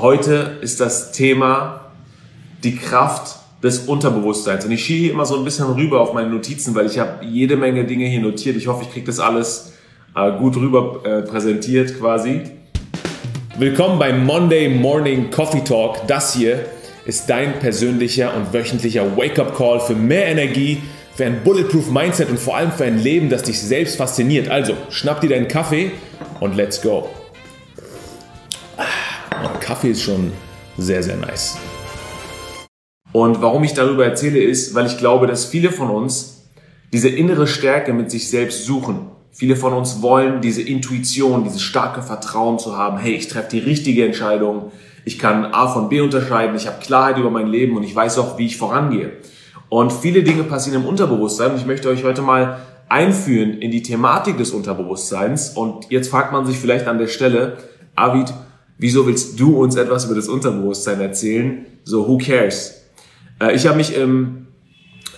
Heute ist das Thema die Kraft des Unterbewusstseins. Und ich schiebe hier immer so ein bisschen rüber auf meine Notizen, weil ich habe jede Menge Dinge hier notiert. Ich hoffe, ich kriege das alles äh, gut rüber äh, präsentiert quasi. Willkommen beim Monday Morning Coffee Talk. Das hier ist dein persönlicher und wöchentlicher Wake-up-Call für mehr Energie, für ein Bulletproof Mindset und vor allem für ein Leben, das dich selbst fasziniert. Also, schnapp dir deinen Kaffee und let's go. Ah, Kaffee ist schon sehr, sehr nice. Und warum ich darüber erzähle, ist, weil ich glaube, dass viele von uns diese innere Stärke mit sich selbst suchen. Viele von uns wollen diese Intuition, dieses starke Vertrauen zu haben. Hey, ich treffe die richtige Entscheidung. Ich kann A von B unterscheiden. Ich habe Klarheit über mein Leben und ich weiß auch, wie ich vorangehe. Und viele Dinge passieren im Unterbewusstsein. Und ich möchte euch heute mal einführen in die Thematik des Unterbewusstseins. Und jetzt fragt man sich vielleicht an der Stelle, Avid, wieso willst du uns etwas über das Unterbewusstsein erzählen? So, who cares? Äh, ich habe mich im,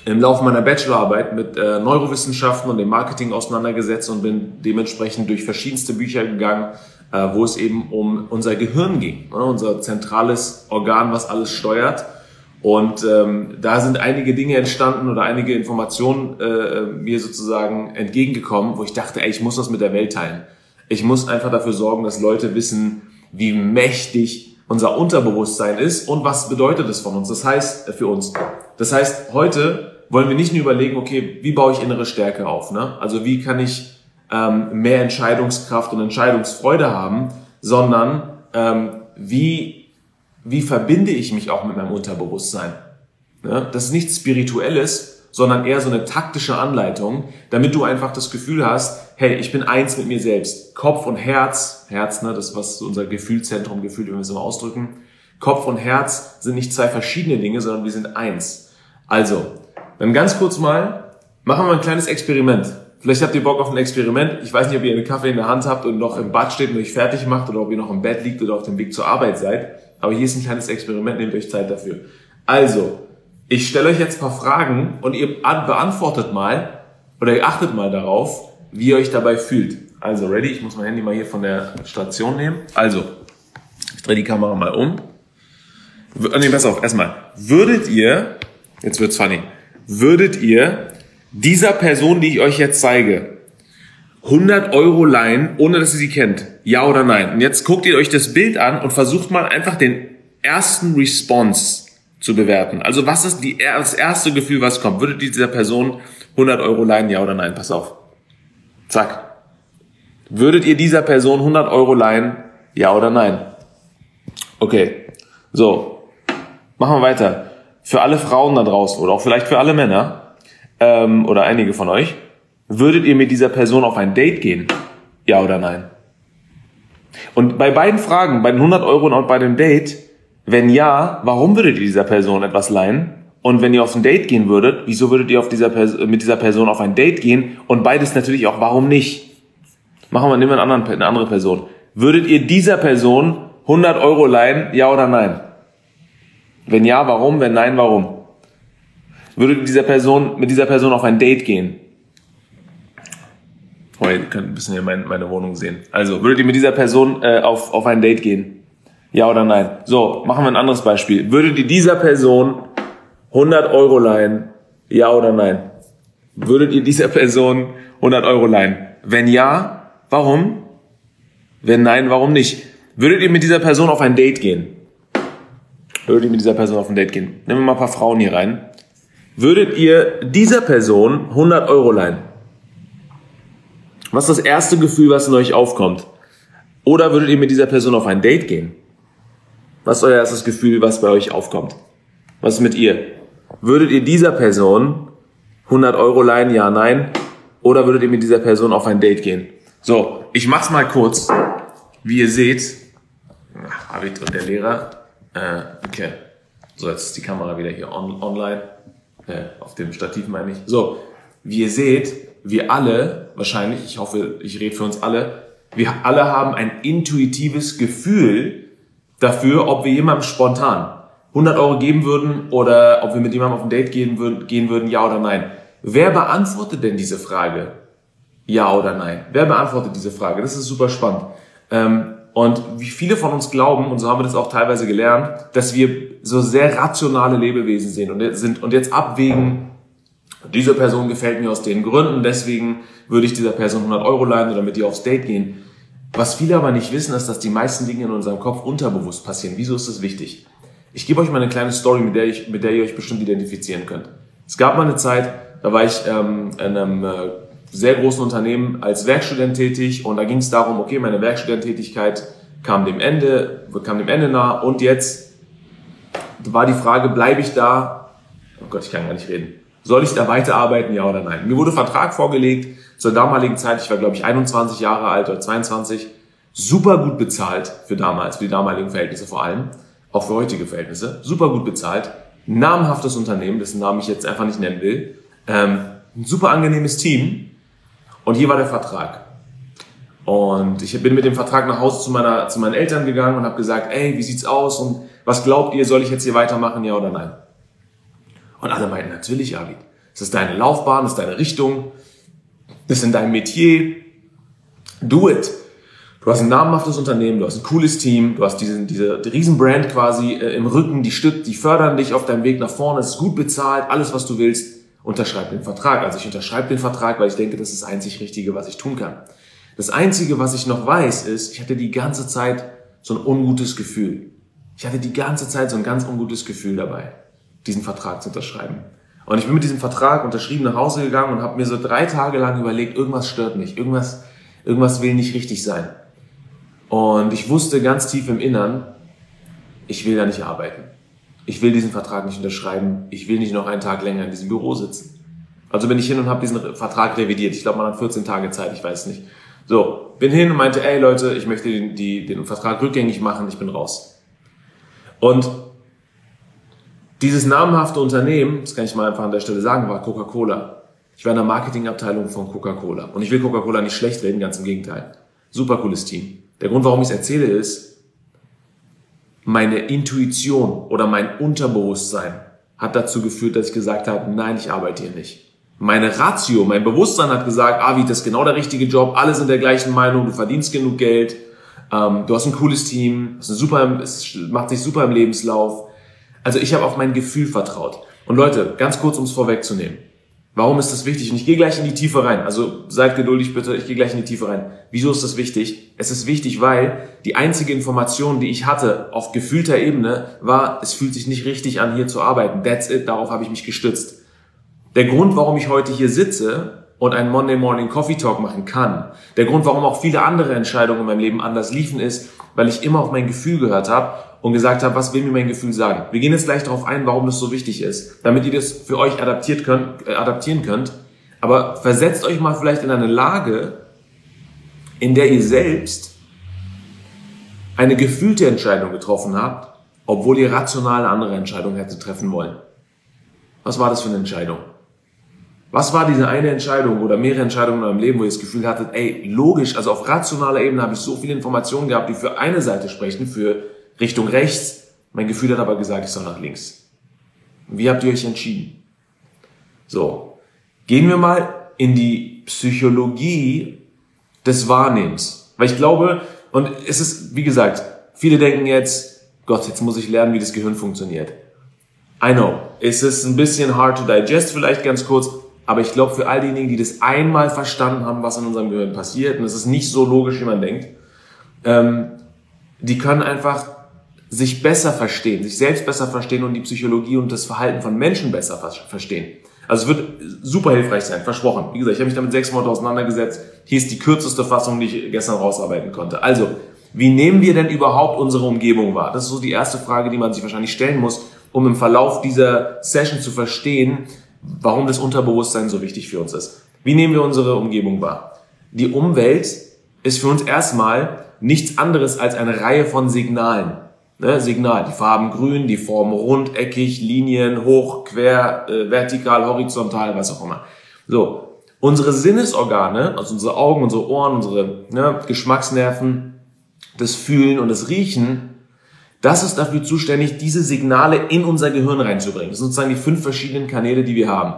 im Laufe meiner Bachelorarbeit mit äh, Neurowissenschaften und dem Marketing auseinandergesetzt und bin dementsprechend durch verschiedenste Bücher gegangen, äh, wo es eben um unser Gehirn ging, ne? unser zentrales Organ, was alles steuert. Und ähm, da sind einige Dinge entstanden oder einige Informationen äh, mir sozusagen entgegengekommen, wo ich dachte, ey, ich muss das mit der Welt teilen. Ich muss einfach dafür sorgen, dass Leute wissen, wie mächtig unser Unterbewusstsein ist und was bedeutet es von uns. Das heißt, äh, für uns. Das heißt, heute wollen wir nicht nur überlegen, okay, wie baue ich innere Stärke auf? Ne? Also wie kann ich ähm, mehr Entscheidungskraft und Entscheidungsfreude haben, sondern ähm, wie, wie verbinde ich mich auch mit meinem Unterbewusstsein? Ne? Das ist nichts Spirituelles, sondern eher so eine taktische Anleitung, damit du einfach das Gefühl hast, hey, ich bin eins mit mir selbst. Kopf und Herz, Herz, ne, das was unser Gefühlzentrum gefühlt, wenn wir es immer ausdrücken. Kopf und Herz sind nicht zwei verschiedene Dinge, sondern wir sind eins. Also, dann ganz kurz mal, machen wir ein kleines Experiment. Vielleicht habt ihr Bock auf ein Experiment. Ich weiß nicht, ob ihr einen Kaffee in der Hand habt und noch im Bad steht und euch fertig macht oder ob ihr noch im Bett liegt oder auf dem Weg zur Arbeit seid. Aber hier ist ein kleines Experiment, nehmt euch Zeit dafür. Also, ich stelle euch jetzt ein paar Fragen und ihr beantwortet mal oder ihr achtet mal darauf, wie ihr euch dabei fühlt. Also, ready? Ich muss mein Handy mal hier von der Station nehmen. Also, ich drehe die Kamera mal um. Nee, pass auf, erstmal. Würdet ihr, jetzt wird's funny, würdet ihr dieser Person, die ich euch jetzt zeige, 100 Euro leihen, ohne dass ihr sie kennt? Ja oder nein? Und jetzt guckt ihr euch das Bild an und versucht mal einfach den ersten Response zu bewerten. Also was ist die, das erste Gefühl, was kommt? Würde dieser Person 100 Euro leihen, ja oder nein? Pass auf. Zack. Würdet ihr dieser Person 100 Euro leihen, ja oder nein? Okay. So. Machen wir weiter. Für alle Frauen da draußen oder auch vielleicht für alle Männer ähm, oder einige von euch, würdet ihr mit dieser Person auf ein Date gehen? Ja oder nein? Und bei beiden Fragen, bei den 100 Euro und bei dem Date, wenn ja, warum würdet ihr dieser Person etwas leihen? Und wenn ihr auf ein Date gehen würdet, wieso würdet ihr auf dieser mit dieser Person auf ein Date gehen? Und beides natürlich auch, warum nicht? Machen wir, nehmen wir einen anderen, eine andere Person. Würdet ihr dieser Person 100 Euro leihen, ja oder nein? Wenn ja, warum? Wenn nein, warum? Würdet ihr dieser Person, mit dieser Person auf ein Date gehen? Oh, ihr könnt ein bisschen hier meine, meine Wohnung sehen. Also, würdet ihr mit dieser Person äh, auf, auf ein Date gehen? Ja oder nein? So, machen wir ein anderes Beispiel. Würdet ihr dieser Person 100 Euro leihen? Ja oder nein? Würdet ihr dieser Person 100 Euro leihen? Wenn ja, warum? Wenn nein, warum nicht? Würdet ihr mit dieser Person auf ein Date gehen? Würdet ihr mit dieser Person auf ein Date gehen? Nehmen wir mal ein paar Frauen hier rein. Würdet ihr dieser Person 100 Euro leihen? Was ist das erste Gefühl, was in euch aufkommt? Oder würdet ihr mit dieser Person auf ein Date gehen? Was ist euer erstes Gefühl, was bei euch aufkommt? Was ist mit ihr? Würdet ihr dieser Person 100 Euro leihen, ja, nein? Oder würdet ihr mit dieser Person auf ein Date gehen? So, ich mach's mal kurz. Wie ihr seht, Arvid und der Lehrer, äh, okay. So, jetzt ist die Kamera wieder hier on, online, äh, auf dem Stativ meine ich. So, wie ihr seht, wir alle, wahrscheinlich, ich hoffe, ich rede für uns alle, wir alle haben ein intuitives Gefühl, dafür, ob wir jemandem spontan 100 Euro geben würden oder ob wir mit jemandem auf ein Date gehen würden, gehen würden, ja oder nein. Wer beantwortet denn diese Frage? Ja oder nein? Wer beantwortet diese Frage? Das ist super spannend. Ähm, und wie viele von uns glauben, und so haben wir das auch teilweise gelernt, dass wir so sehr rationale Lebewesen sind und, sind, und jetzt abwägen, diese Person gefällt mir aus den Gründen, deswegen würde ich dieser Person 100 Euro leihen oder mit ihr aufs Date gehen. Was viele aber nicht wissen, ist, dass die meisten Dinge in unserem Kopf unterbewusst passieren. Wieso ist das wichtig? Ich gebe euch mal eine kleine Story, mit der, ich, mit der ihr euch bestimmt identifizieren könnt. Es gab mal eine Zeit, da war ich ähm, in einem äh, sehr großen Unternehmen als Werkstudent tätig und da ging es darum, okay, meine Werkstudenttätigkeit kam dem Ende, kam dem Ende nah und jetzt war die Frage, bleibe ich da? Oh Gott, ich kann gar nicht reden. Soll ich da weiterarbeiten, ja oder nein? Mir wurde Vertrag vorgelegt zur damaligen Zeit, ich war glaube ich 21 Jahre alt oder 22, super gut bezahlt für damals, für die damaligen Verhältnisse vor allem, auch für heutige Verhältnisse, super gut bezahlt, namenhaftes Unternehmen, dessen Namen ich jetzt einfach nicht nennen will, ähm, ein super angenehmes Team und hier war der Vertrag. Und ich bin mit dem Vertrag nach Hause zu, meiner, zu meinen Eltern gegangen und habe gesagt, ey, wie sieht's aus und was glaubt ihr, soll ich jetzt hier weitermachen, ja oder nein? Und alle meinten, natürlich, Avid. Das ist deine Laufbahn, das ist deine Richtung, das ist in deinem Metier. Do it. Du hast ein namhaftes Unternehmen, du hast ein cooles Team, du hast diesen, diese Riesenbrand quasi äh, im Rücken, die stützt, die fördern dich auf deinem Weg nach vorne, es ist gut bezahlt, alles was du willst unterschreib den Vertrag. Also ich unterschreibe den Vertrag, weil ich denke, das ist das einzig Richtige, was ich tun kann. Das Einzige, was ich noch weiß, ist, ich hatte die ganze Zeit so ein ungutes Gefühl. Ich hatte die ganze Zeit so ein ganz ungutes Gefühl dabei, diesen Vertrag zu unterschreiben. Und ich bin mit diesem Vertrag unterschrieben nach Hause gegangen und habe mir so drei Tage lang überlegt, irgendwas stört mich, irgendwas, irgendwas will nicht richtig sein. Und ich wusste ganz tief im Innern, ich will da nicht arbeiten ich will diesen Vertrag nicht unterschreiben, ich will nicht noch einen Tag länger in diesem Büro sitzen. Also bin ich hin und habe diesen Vertrag revidiert. Ich glaube, man hat 14 Tage Zeit, ich weiß nicht. So, bin hin und meinte, ey Leute, ich möchte den, die, den Vertrag rückgängig machen, ich bin raus. Und dieses namhafte Unternehmen, das kann ich mal einfach an der Stelle sagen, war Coca-Cola. Ich war in der Marketingabteilung von Coca-Cola. Und ich will Coca-Cola nicht schlecht reden, ganz im Gegenteil. Super cooles Team. Der Grund, warum ich es erzähle, ist, meine Intuition oder mein Unterbewusstsein hat dazu geführt, dass ich gesagt habe, nein, ich arbeite hier nicht. Meine Ratio, mein Bewusstsein hat gesagt, Avi, das ist genau der richtige Job, alle sind der gleichen Meinung, du verdienst genug Geld, ähm, du hast ein cooles Team, es, super, es macht sich super im Lebenslauf. Also ich habe auf mein Gefühl vertraut. Und Leute, ganz kurz, um es vorwegzunehmen. Warum ist das wichtig? Und ich gehe gleich in die Tiefe rein. Also seid geduldig bitte, ich gehe gleich in die Tiefe rein. Wieso ist das wichtig? Es ist wichtig, weil die einzige Information, die ich hatte auf gefühlter Ebene, war, es fühlt sich nicht richtig an, hier zu arbeiten. That's it, darauf habe ich mich gestützt. Der Grund, warum ich heute hier sitze und einen Monday Morning Coffee Talk machen kann, der Grund, warum auch viele andere Entscheidungen in meinem Leben anders liefen, ist, weil ich immer auf mein Gefühl gehört habe und gesagt habe, was will mir mein Gefühl sagen. Wir gehen jetzt gleich darauf ein, warum das so wichtig ist, damit ihr das für euch adaptiert könnt, äh, adaptieren könnt. Aber versetzt euch mal vielleicht in eine Lage, in der ihr selbst eine gefühlte Entscheidung getroffen habt, obwohl ihr rational eine andere Entscheidung hättet treffen wollen. Was war das für eine Entscheidung? Was war diese eine Entscheidung oder mehrere Entscheidungen in eurem Leben, wo ihr das Gefühl hattet, ey, logisch, also auf rationaler Ebene habe ich so viele Informationen gehabt, die für eine Seite sprechen, für Richtung rechts. Mein Gefühl hat aber gesagt, ich soll nach links. Wie habt ihr euch entschieden? So, gehen wir mal in die Psychologie des Wahrnehmens. Weil ich glaube, und es ist, wie gesagt, viele denken jetzt, Gott, jetzt muss ich lernen, wie das Gehirn funktioniert. I know, es ist ein bisschen hard to digest, vielleicht ganz kurz, aber ich glaube, für all diejenigen, die das einmal verstanden haben, was in unserem Gehirn passiert, und es ist nicht so logisch, wie man denkt, ähm, die können einfach sich besser verstehen, sich selbst besser verstehen und die Psychologie und das Verhalten von Menschen besser verstehen. Also es wird super hilfreich sein, versprochen. Wie gesagt, ich habe mich damit sechs Monate auseinandergesetzt. Hier ist die kürzeste Fassung, die ich gestern rausarbeiten konnte. Also, wie nehmen wir denn überhaupt unsere Umgebung wahr? Das ist so die erste Frage, die man sich wahrscheinlich stellen muss, um im Verlauf dieser Session zu verstehen, warum das Unterbewusstsein so wichtig für uns ist. Wie nehmen wir unsere Umgebung wahr? Die Umwelt ist für uns erstmal nichts anderes als eine Reihe von Signalen. Ne, Signal, die Farben grün, die Form rund, eckig, Linien, hoch, quer, äh, vertikal, horizontal, was auch immer. So, unsere Sinnesorgane, also unsere Augen, unsere Ohren, unsere ne, Geschmacksnerven, das Fühlen und das Riechen, das ist dafür zuständig, diese Signale in unser Gehirn reinzubringen. Das sind sozusagen die fünf verschiedenen Kanäle, die wir haben.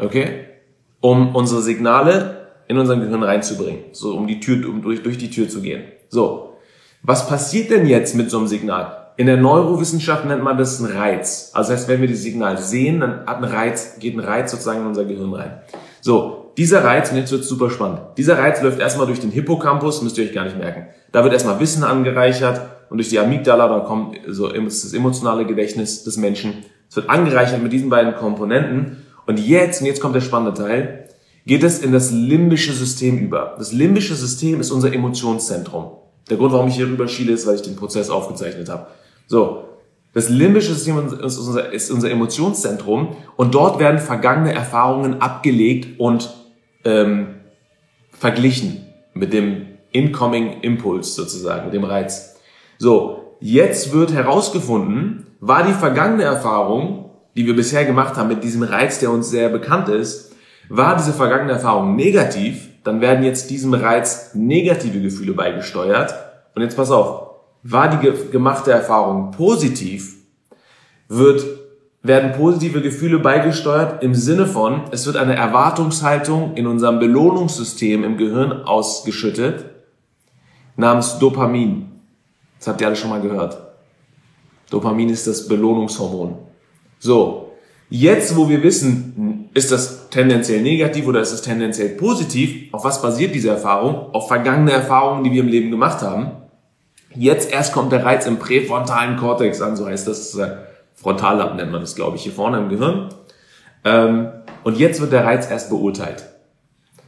Okay? Um unsere Signale in unser Gehirn reinzubringen. So, um die Tür, um durch, durch die Tür zu gehen. So. Was passiert denn jetzt mit so einem Signal? In der Neurowissenschaft nennt man das einen Reiz. Also heißt, wenn wir das Signal sehen, dann hat ein Reiz, geht ein Reiz sozusagen in unser Gehirn rein. So, dieser Reiz, und jetzt wird super spannend, dieser Reiz läuft erstmal durch den Hippocampus, müsst ihr euch gar nicht merken. Da wird erstmal Wissen angereichert und durch die Amygdala, da kommt so das emotionale Gedächtnis des Menschen. Es wird angereichert mit diesen beiden Komponenten. Und jetzt, und jetzt kommt der spannende Teil, geht es in das limbische System über. Das limbische System ist unser Emotionszentrum. Der Grund, warum ich hier rüber schiele, ist, weil ich den Prozess aufgezeichnet habe. So, das limbische System ist unser, ist unser Emotionszentrum und dort werden vergangene Erfahrungen abgelegt und ähm, verglichen mit dem Incoming Impulse sozusagen, mit dem Reiz. So, jetzt wird herausgefunden, war die vergangene Erfahrung, die wir bisher gemacht haben mit diesem Reiz, der uns sehr bekannt ist, war diese vergangene Erfahrung negativ, dann werden jetzt diesem Reiz negative Gefühle beigesteuert. Und jetzt pass auf, war die gemachte Erfahrung positiv, wird, werden positive Gefühle beigesteuert im Sinne von, es wird eine Erwartungshaltung in unserem Belohnungssystem im Gehirn ausgeschüttet, namens Dopamin. Das habt ihr alle schon mal gehört. Dopamin ist das Belohnungshormon. So, jetzt wo wir wissen, ist das tendenziell negativ oder ist es tendenziell positiv, auf was basiert diese Erfahrung? Auf vergangene Erfahrungen, die wir im Leben gemacht haben. Jetzt erst kommt der Reiz im präfrontalen Kortex an, so heißt das. Äh, Frontallappen nennt man das, glaube ich, hier vorne im Gehirn. Ähm, und jetzt wird der Reiz erst beurteilt.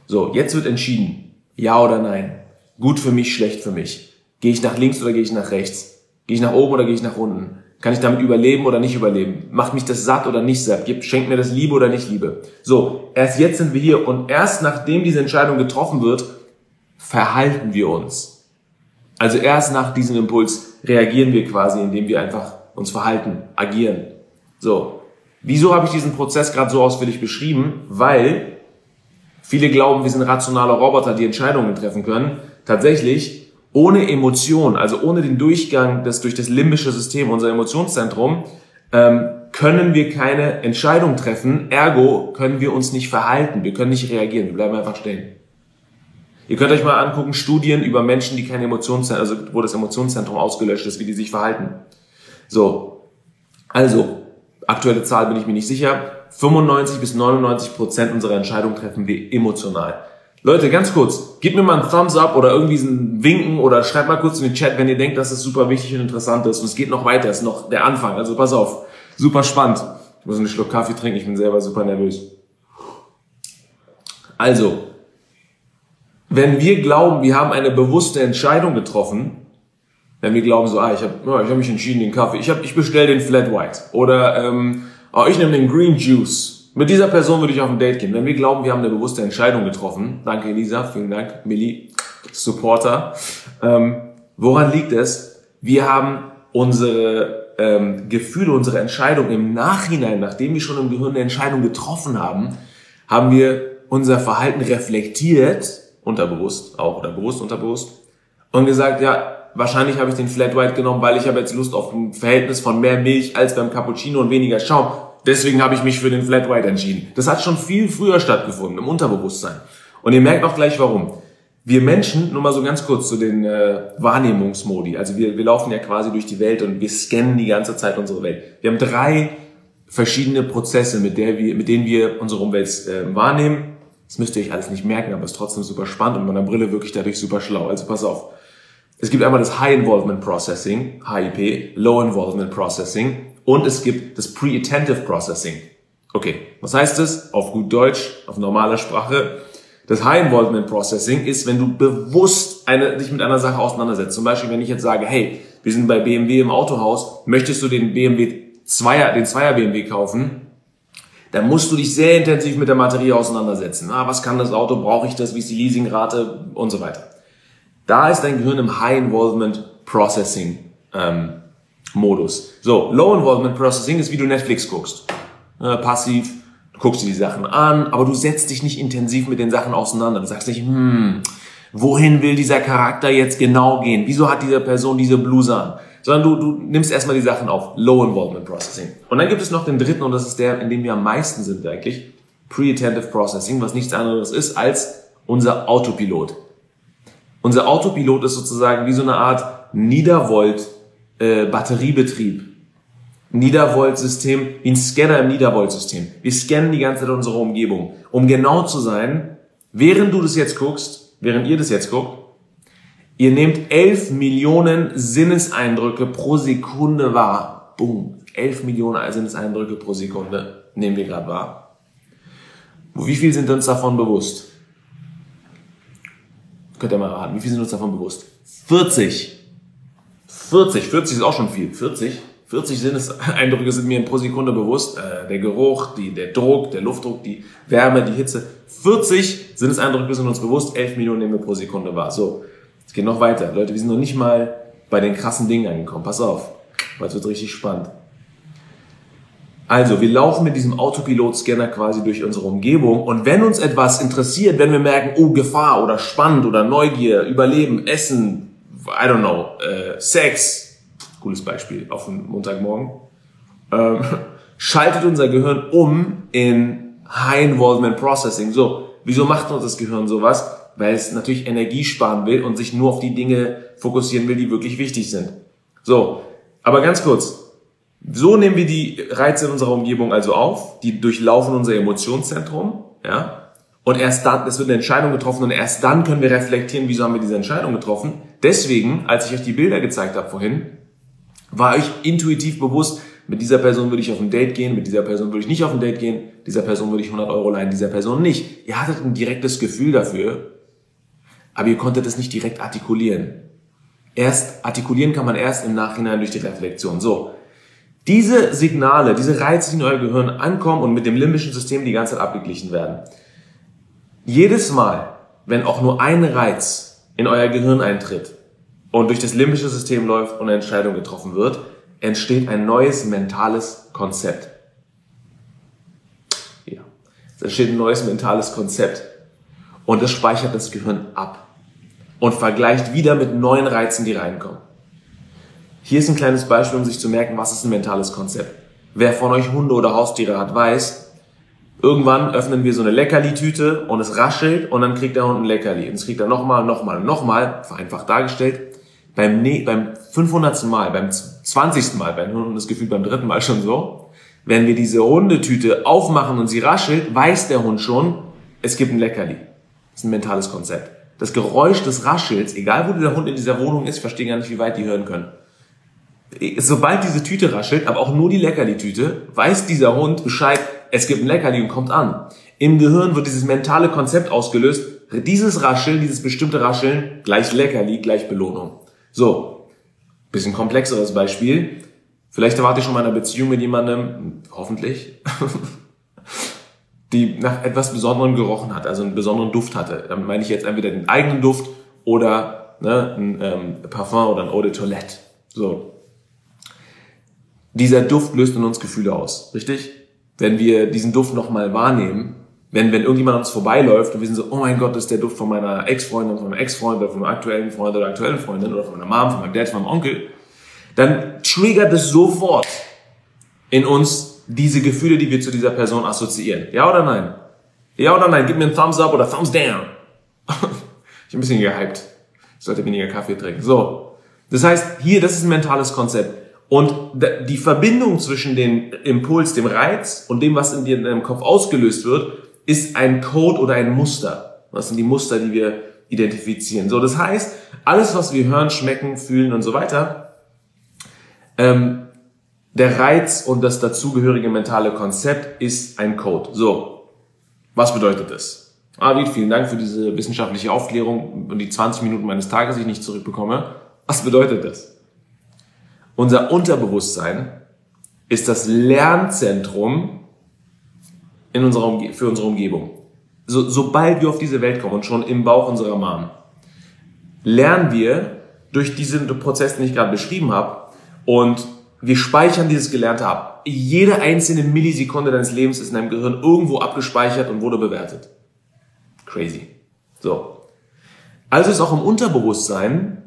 So, jetzt wird entschieden, ja oder nein. Gut für mich, schlecht für mich. Gehe ich nach links oder gehe ich nach rechts? Gehe ich nach oben oder gehe ich nach unten? Kann ich damit überleben oder nicht überleben? Macht mich das satt oder nicht satt? Schenkt mir das Liebe oder nicht Liebe? So, erst jetzt sind wir hier und erst nachdem diese Entscheidung getroffen wird, verhalten wir uns. Also erst nach diesem Impuls reagieren wir quasi, indem wir einfach uns verhalten, agieren. So, wieso habe ich diesen Prozess gerade so ausführlich beschrieben? Weil viele glauben, wir sind rationale Roboter, die Entscheidungen treffen können. Tatsächlich, ohne Emotion, also ohne den Durchgang des, durch das limbische System, unser Emotionszentrum, ähm, können wir keine Entscheidung treffen. Ergo können wir uns nicht verhalten. Wir können nicht reagieren. Wir bleiben einfach stehen. Ihr könnt euch mal angucken, Studien über Menschen, die kein Emotionszentrum, also wo das Emotionszentrum ausgelöscht ist, wie die sich verhalten. So. Also, aktuelle Zahl bin ich mir nicht sicher. 95 bis 99 Prozent unserer Entscheidungen treffen wir emotional. Leute, ganz kurz, gebt mir mal einen Thumbs up oder irgendwie ein Winken oder schreibt mal kurz in den Chat, wenn ihr denkt, dass das super wichtig und interessant ist. Und es geht noch weiter, es ist noch der Anfang. Also pass auf, super spannend. Ich muss einen Schluck Kaffee trinken, ich bin selber super nervös. Also, wenn wir glauben, wir haben eine bewusste Entscheidung getroffen, wenn wir glauben so, ah, ich habe ja, ich hab mich entschieden, den Kaffee, ich, hab, ich bestelle den Flat White oder ähm, oh, ich nehme den Green Juice. Mit dieser Person würde ich auf ein Date gehen. Wenn wir glauben, wir haben eine bewusste Entscheidung getroffen, danke Elisa, vielen Dank, Millie, Supporter. Ähm, woran liegt es? Wir haben unsere ähm, Gefühle, unsere Entscheidung im Nachhinein, nachdem wir schon im Gehirn eine Entscheidung getroffen haben, haben wir unser Verhalten reflektiert unterbewusst auch oder bewusst unterbewusst und gesagt, ja, wahrscheinlich habe ich den Flat White genommen, weil ich habe jetzt Lust auf ein Verhältnis von mehr Milch als beim Cappuccino und weniger Schaum. Deswegen habe ich mich für den Flat White entschieden. Das hat schon viel früher stattgefunden, im Unterbewusstsein. Und ihr merkt auch gleich warum. Wir Menschen, nur mal so ganz kurz zu den äh, Wahrnehmungsmodi. Also wir, wir laufen ja quasi durch die Welt und wir scannen die ganze Zeit unsere Welt. Wir haben drei verschiedene Prozesse, mit, der wir, mit denen wir unsere Umwelt äh, wahrnehmen. Das müsst ihr euch alles nicht merken, aber es ist trotzdem super spannend und mit einer Brille wirklich dadurch super schlau. Also pass auf. Es gibt einmal das High Involvement Processing, HIP, Low Involvement Processing und es gibt das Pre-Attentive Processing. Okay, was heißt das? Auf gut Deutsch, auf normaler Sprache. Das High Involvement Processing ist, wenn du bewusst eine, dich mit einer Sache auseinandersetzt. Zum Beispiel, wenn ich jetzt sage, hey, wir sind bei BMW im Autohaus, möchtest du den BMW Zweier, den Zweier BMW kaufen? dann musst du dich sehr intensiv mit der Materie auseinandersetzen. Ah, was kann das Auto? Brauche ich das? Wie ist die Leasingrate? Und so weiter. Da ist dein Gehirn im High Involvement Processing ähm, Modus. So, Low Involvement Processing ist, wie du Netflix guckst. Äh, passiv, du guckst dir die Sachen an, aber du setzt dich nicht intensiv mit den Sachen auseinander. Du sagst nicht, hm, wohin will dieser Charakter jetzt genau gehen? Wieso hat diese Person diese Bluse an? sondern du, du nimmst erstmal die Sachen auf. Low Involvement Processing. Und dann gibt es noch den dritten, und das ist der, in dem wir am meisten sind eigentlich. Pre-Attentive Processing, was nichts anderes ist als unser Autopilot. Unser Autopilot ist sozusagen wie so eine Art Niedervolt äh, Batteriebetrieb. Niedervolt-System, wie ein Scanner im Niedervolt-System. Wir scannen die ganze Zeit unsere Umgebung. Um genau zu sein, während du das jetzt guckst, während ihr das jetzt guckt, ihr nehmt 11 Millionen Sinneseindrücke pro Sekunde wahr. Boom. 11 Millionen Sinneseindrücke pro Sekunde nehmen wir gerade wahr. Wie viel sind uns davon bewusst? Könnt ihr mal raten, wie viel sind uns davon bewusst? 40. 40, 40 ist auch schon viel. 40, 40 Sinneseindrücke sind mir pro Sekunde bewusst. Äh, der Geruch, die, der Druck, der Luftdruck, die Wärme, die Hitze. 40 Sinneseindrücke sind uns bewusst, 11 Millionen nehmen wir pro Sekunde wahr. So, es geht noch weiter. Leute, wir sind noch nicht mal bei den krassen Dingen angekommen. Pass auf, weil es wird richtig spannend. Also, wir laufen mit diesem Autopilot-Scanner quasi durch unsere Umgebung und wenn uns etwas interessiert, wenn wir merken, oh, Gefahr oder spannend oder Neugier, Überleben, Essen, I don't know, äh, Sex, cooles Beispiel auf dem Montagmorgen, ähm, schaltet unser Gehirn um in High Involvement Processing. So, wieso macht uns das Gehirn sowas? Weil es natürlich Energie sparen will und sich nur auf die Dinge fokussieren will, die wirklich wichtig sind. So, aber ganz kurz. So nehmen wir die Reize in unserer Umgebung also auf, die durchlaufen unser Emotionszentrum, ja, und erst dann, es wird eine Entscheidung getroffen und erst dann können wir reflektieren, wieso haben wir diese Entscheidung getroffen. Deswegen, als ich euch die Bilder gezeigt habe vorhin, war euch intuitiv bewusst, mit dieser Person würde ich auf ein Date gehen, mit dieser Person würde ich nicht auf ein Date gehen, dieser Person würde ich 100 Euro leihen, dieser Person nicht. Ihr hattet ein direktes Gefühl dafür, aber ihr konntet es nicht direkt artikulieren. Erst artikulieren kann man erst im Nachhinein durch die Reflexion. So. Diese Signale, diese Reize, die in euer Gehirn ankommen und mit dem limbischen System die ganze Zeit abgeglichen werden. Jedes Mal, wenn auch nur ein Reiz in euer Gehirn eintritt und durch das limbische System läuft und eine Entscheidung getroffen wird, entsteht ein neues mentales Konzept. Ja, es entsteht ein neues mentales Konzept und das speichert das Gehirn ab und vergleicht wieder mit neuen Reizen, die reinkommen. Hier ist ein kleines Beispiel, um sich zu merken, was ist ein mentales Konzept. Wer von euch Hunde oder Haustiere hat, weiß, Irgendwann öffnen wir so eine Leckerli-Tüte und es raschelt und dann kriegt der Hund ein Leckerli. Und es kriegt er nochmal, nochmal, nochmal, vereinfacht dargestellt. Beim, ne beim 500. Mal, beim 20. Mal, beim Hunden das Gefühl beim dritten Mal schon so, wenn wir diese Hundetüte aufmachen und sie raschelt, weiß der Hund schon, es gibt ein Leckerli. Das ist ein mentales Konzept. Das Geräusch des Raschels, egal wo der Hund in dieser Wohnung ist, verstehen gar nicht, wie weit die hören können. Sobald diese Tüte raschelt, aber auch nur die Leckerli-Tüte, weiß dieser Hund Bescheid, es gibt ein Leckerli und kommt an. Im Gehirn wird dieses mentale Konzept ausgelöst, dieses Rascheln, dieses bestimmte Rascheln, gleich Leckerli, gleich Belohnung. So, bisschen komplexeres Beispiel. Vielleicht erwarte ich schon mal eine Beziehung mit jemandem, hoffentlich, die nach etwas Besonderem gerochen hat, also einen besonderen Duft hatte. Damit meine ich jetzt entweder den eigenen Duft oder ne, ein ähm, Parfum oder ein Eau de Toilette. So. Dieser Duft löst in uns Gefühle aus, richtig? Wenn wir diesen Duft nochmal wahrnehmen, wenn, wenn irgendjemand an uns vorbeiläuft und wir sind so, oh mein Gott, das ist der Duft von meiner Ex-Freundin, von meinem Ex-Freund oder von meinem aktuellen Freund oder aktuellen Freundin oder von meiner Mom, von meinem Dad, von meinem Onkel, dann triggert es sofort in uns diese Gefühle, die wir zu dieser Person assoziieren. Ja oder nein? Ja oder nein? Gib mir einen Thumbs up oder Thumbs down. ich bin ein bisschen gehypt. Ich sollte weniger Kaffee trinken. So. Das heißt, hier, das ist ein mentales Konzept. Und die Verbindung zwischen dem Impuls, dem Reiz und dem, was in dir in deinem Kopf ausgelöst wird, ist ein Code oder ein Muster. Was sind die Muster, die wir identifizieren? So, das heißt, alles, was wir hören, schmecken, fühlen und so weiter, ähm, der Reiz und das dazugehörige mentale Konzept ist ein Code. So, was bedeutet das? Arvid, vielen Dank für diese wissenschaftliche Aufklärung und die 20 Minuten meines Tages, die ich nicht zurückbekomme. Was bedeutet das? Unser Unterbewusstsein ist das Lernzentrum in unserer für unsere Umgebung. So, sobald wir auf diese Welt kommen und schon im Bauch unserer Mom, lernen wir durch diesen Prozess, den ich gerade beschrieben habe, und wir speichern dieses Gelernte ab. Jede einzelne Millisekunde deines Lebens ist in deinem Gehirn irgendwo abgespeichert und wurde bewertet. Crazy. So. Also ist auch im Unterbewusstsein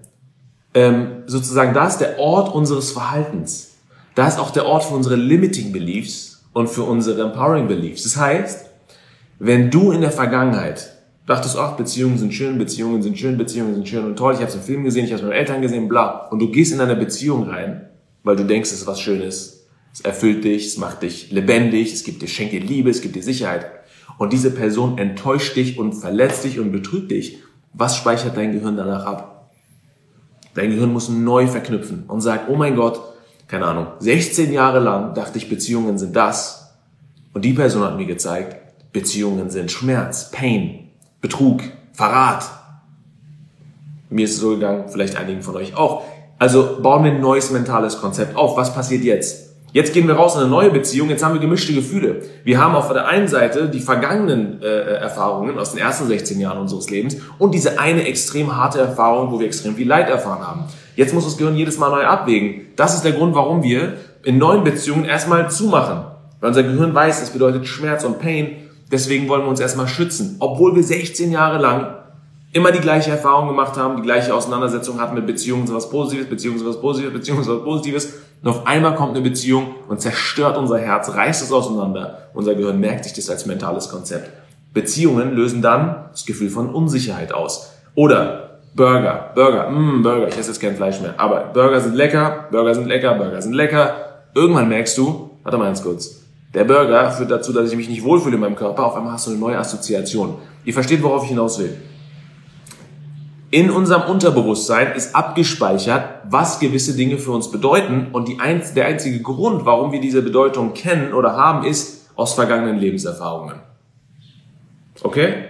ähm, sozusagen, da ist der Ort unseres Verhaltens. Da ist auch der Ort für unsere limiting beliefs und für unsere empowering beliefs. Das heißt, wenn du in der Vergangenheit Dachtest, ach, Beziehungen sind schön, Beziehungen sind schön, Beziehungen sind schön und toll. Ich habe es im Film gesehen, ich habe es mit meinen Eltern gesehen, bla. Und du gehst in eine Beziehung rein, weil du denkst, es ist was Schönes. Es erfüllt dich, es macht dich lebendig, es gibt dir, schenkt dir Liebe, es gibt dir Sicherheit. Und diese Person enttäuscht dich und verletzt dich und betrügt dich. Was speichert dein Gehirn danach ab? Dein Gehirn muss neu verknüpfen und sagt, oh mein Gott, keine Ahnung, 16 Jahre lang dachte ich, Beziehungen sind das. Und die Person hat mir gezeigt, Beziehungen sind Schmerz, Pain, Betrug, Verrat. Mir ist es so gegangen, vielleicht einigen von euch auch. Also bauen wir ein neues mentales Konzept auf. Was passiert jetzt? Jetzt gehen wir raus in eine neue Beziehung. Jetzt haben wir gemischte Gefühle. Wir haben auf der einen Seite die vergangenen äh, Erfahrungen aus den ersten 16 Jahren unseres Lebens und diese eine extrem harte Erfahrung, wo wir extrem viel Leid erfahren haben. Jetzt muss das Gehirn jedes Mal neu abwägen. Das ist der Grund, warum wir in neuen Beziehungen erstmal zumachen. Weil unser Gehirn weiß, es bedeutet Schmerz und Pain. Deswegen wollen wir uns erstmal schützen. Obwohl wir 16 Jahre lang immer die gleiche Erfahrung gemacht haben, die gleiche Auseinandersetzung hatten mit Beziehungen was Positives, Beziehungen was Positives, Beziehungen was Positives. Und auf einmal kommt eine Beziehung und zerstört unser Herz, reißt es auseinander. Unser Gehirn merkt sich das als mentales Konzept. Beziehungen lösen dann das Gefühl von Unsicherheit aus. Oder Burger, Burger, mh, Burger, ich esse jetzt kein Fleisch mehr, aber Burger sind lecker, Burger sind lecker, Burger sind lecker. Irgendwann merkst du, warte mal ganz kurz, der Burger führt dazu, dass ich mich nicht wohlfühle in meinem Körper, auf einmal hast du eine neue Assoziation. Ihr versteht, worauf ich hinaus will. In unserem Unterbewusstsein ist abgespeichert, was gewisse Dinge für uns bedeuten und die ein, der einzige Grund, warum wir diese Bedeutung kennen oder haben, ist aus vergangenen Lebenserfahrungen. Okay?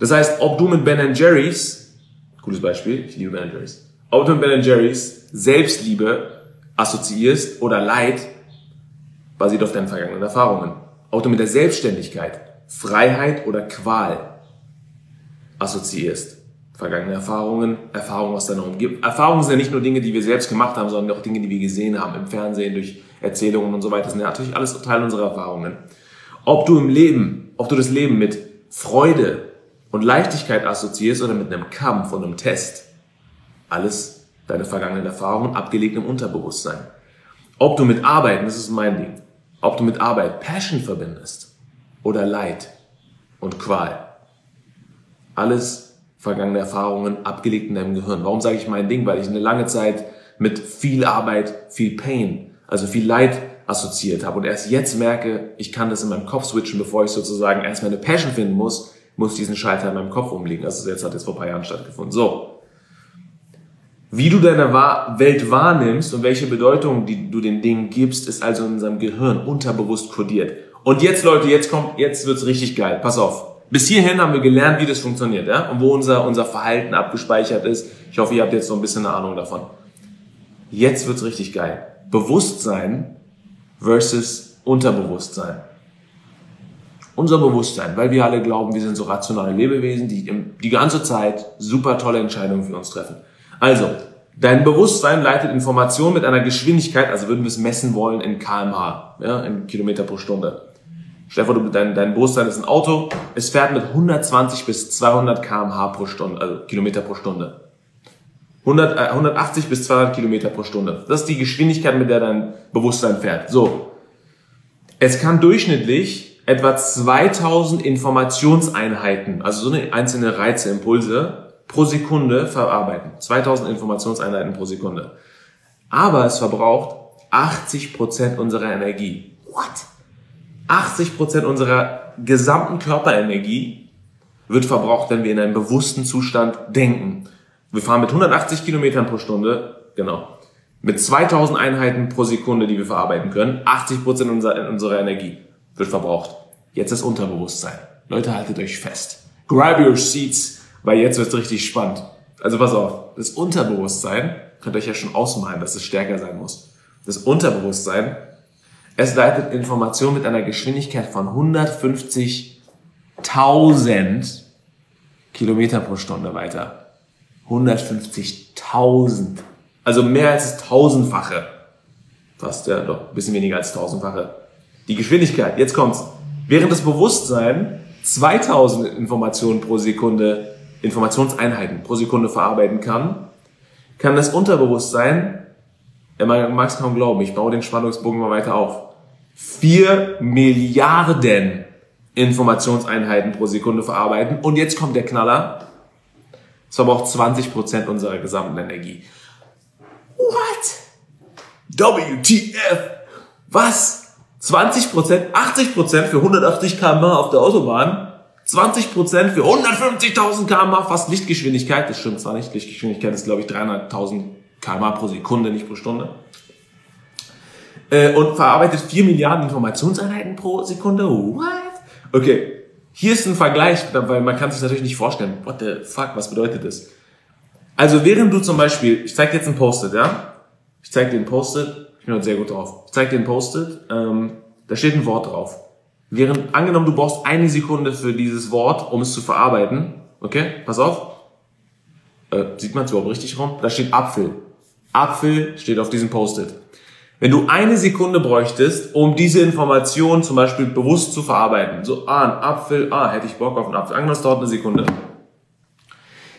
Das heißt, ob du mit Ben Jerry's, gutes Beispiel, ich liebe Ben Jerry's, ob du mit Ben Jerry's Selbstliebe assoziierst oder Leid, basiert auf deinen vergangenen Erfahrungen. Ob du mit der Selbstständigkeit Freiheit oder Qual assoziierst vergangene Erfahrungen, Erfahrungen aus deiner Umgebung. Erfahrungen sind ja nicht nur Dinge, die wir selbst gemacht haben, sondern auch Dinge, die wir gesehen haben im Fernsehen, durch Erzählungen und so weiter. Das sind ja natürlich alles Teil unserer Erfahrungen. Ob du im Leben, ob du das Leben mit Freude und Leichtigkeit assoziierst oder mit einem Kampf und einem Test, alles deine vergangenen Erfahrungen abgelegt im Unterbewusstsein. Ob du mit Arbeit, das ist mein Ding, ob du mit Arbeit Passion verbindest oder Leid und Qual. Alles vergangene Erfahrungen abgelegt in deinem Gehirn. Warum sage ich mein Ding? Weil ich eine lange Zeit mit viel Arbeit, viel Pain, also viel Leid assoziiert habe und erst jetzt merke, ich kann das in meinem Kopf switchen, bevor ich sozusagen erstmal eine Passion finden muss, muss diesen Schalter in meinem Kopf umlegen. Also jetzt hat jetzt vor ein paar Jahren stattgefunden. So. Wie du deine Welt wahrnimmst und welche Bedeutung die du den Dingen gibst, ist also in unserem Gehirn unterbewusst kodiert. Und jetzt Leute, jetzt kommt, jetzt wird's richtig geil. Pass auf. Bis hierhin haben wir gelernt, wie das funktioniert, ja? Und wo unser, unser Verhalten abgespeichert ist. Ich hoffe, ihr habt jetzt so ein bisschen eine Ahnung davon. Jetzt wird's richtig geil. Bewusstsein versus Unterbewusstsein. Unser Bewusstsein, weil wir alle glauben, wir sind so rationale Lebewesen, die die ganze Zeit super tolle Entscheidungen für uns treffen. Also, dein Bewusstsein leitet Informationen mit einer Geschwindigkeit, also würden wir es messen wollen in kmh, ja, in Kilometer pro Stunde. Stefan, dein, dein Bewusstsein ist ein Auto, es fährt mit 120 bis 200 kmh pro Stunde, also Kilometer pro Stunde. 100, äh, 180 bis 200 Kilometer pro Stunde. Das ist die Geschwindigkeit, mit der dein Bewusstsein fährt. So. Es kann durchschnittlich etwa 2000 Informationseinheiten, also so eine einzelne Reize, Impulse pro Sekunde verarbeiten. 2000 Informationseinheiten pro Sekunde. Aber es verbraucht 80 Prozent unserer Energie. What? 80 Prozent unserer gesamten Körperenergie wird verbraucht, wenn wir in einem bewussten Zustand denken. Wir fahren mit 180 Kilometern pro Stunde, genau, mit 2000 Einheiten pro Sekunde, die wir verarbeiten können. 80 Prozent unserer, unserer Energie wird verbraucht. Jetzt das Unterbewusstsein. Leute, haltet euch fest. Grab your seats, weil jetzt wird's richtig spannend. Also pass auf, das Unterbewusstsein, könnt ihr euch ja schon ausmalen, dass es stärker sein muss. Das Unterbewusstsein es leitet Informationen mit einer Geschwindigkeit von 150.000 Kilometer pro Stunde weiter. 150.000. Also mehr als das tausendfache. Fast, ja, doch, ein bisschen weniger als tausendfache. Die Geschwindigkeit, jetzt kommt's. Während das Bewusstsein 2000 Informationen pro Sekunde, Informationseinheiten pro Sekunde verarbeiten kann, kann das Unterbewusstsein man mag es kaum glauben, ich baue den Spannungsbogen mal weiter auf. 4 Milliarden Informationseinheiten pro Sekunde verarbeiten. Und jetzt kommt der Knaller. Es verbraucht 20% unserer gesamten Energie. What? WTF? Was? 20%, 80% für 180 km auf der Autobahn, 20% für 150.000 km fast Lichtgeschwindigkeit. Das stimmt zwar nicht, Lichtgeschwindigkeit ist glaube ich 300.000 km pro Sekunde, nicht pro Stunde. Äh, und verarbeitet 4 Milliarden Informationseinheiten pro Sekunde. What? Okay, hier ist ein Vergleich, weil man kann sich natürlich nicht vorstellen. What the fuck, was bedeutet das? Also während du zum Beispiel, ich zeig dir jetzt ein Post-it, ja? Ich zeig dir ein Post-it, ich bin heute sehr gut drauf. Ich zeig dir ein Post-it, ähm, da steht ein Wort drauf. Während, angenommen, du brauchst eine Sekunde für dieses Wort, um es zu verarbeiten. Okay, pass auf. Äh, sieht man es überhaupt richtig rum? Da steht Apfel. Apfel steht auf diesem Post-it. Wenn du eine Sekunde bräuchtest, um diese Information zum Beispiel bewusst zu verarbeiten, so, ah, ein Apfel, ah, hätte ich Bock auf einen Apfel, es dauert eine Sekunde,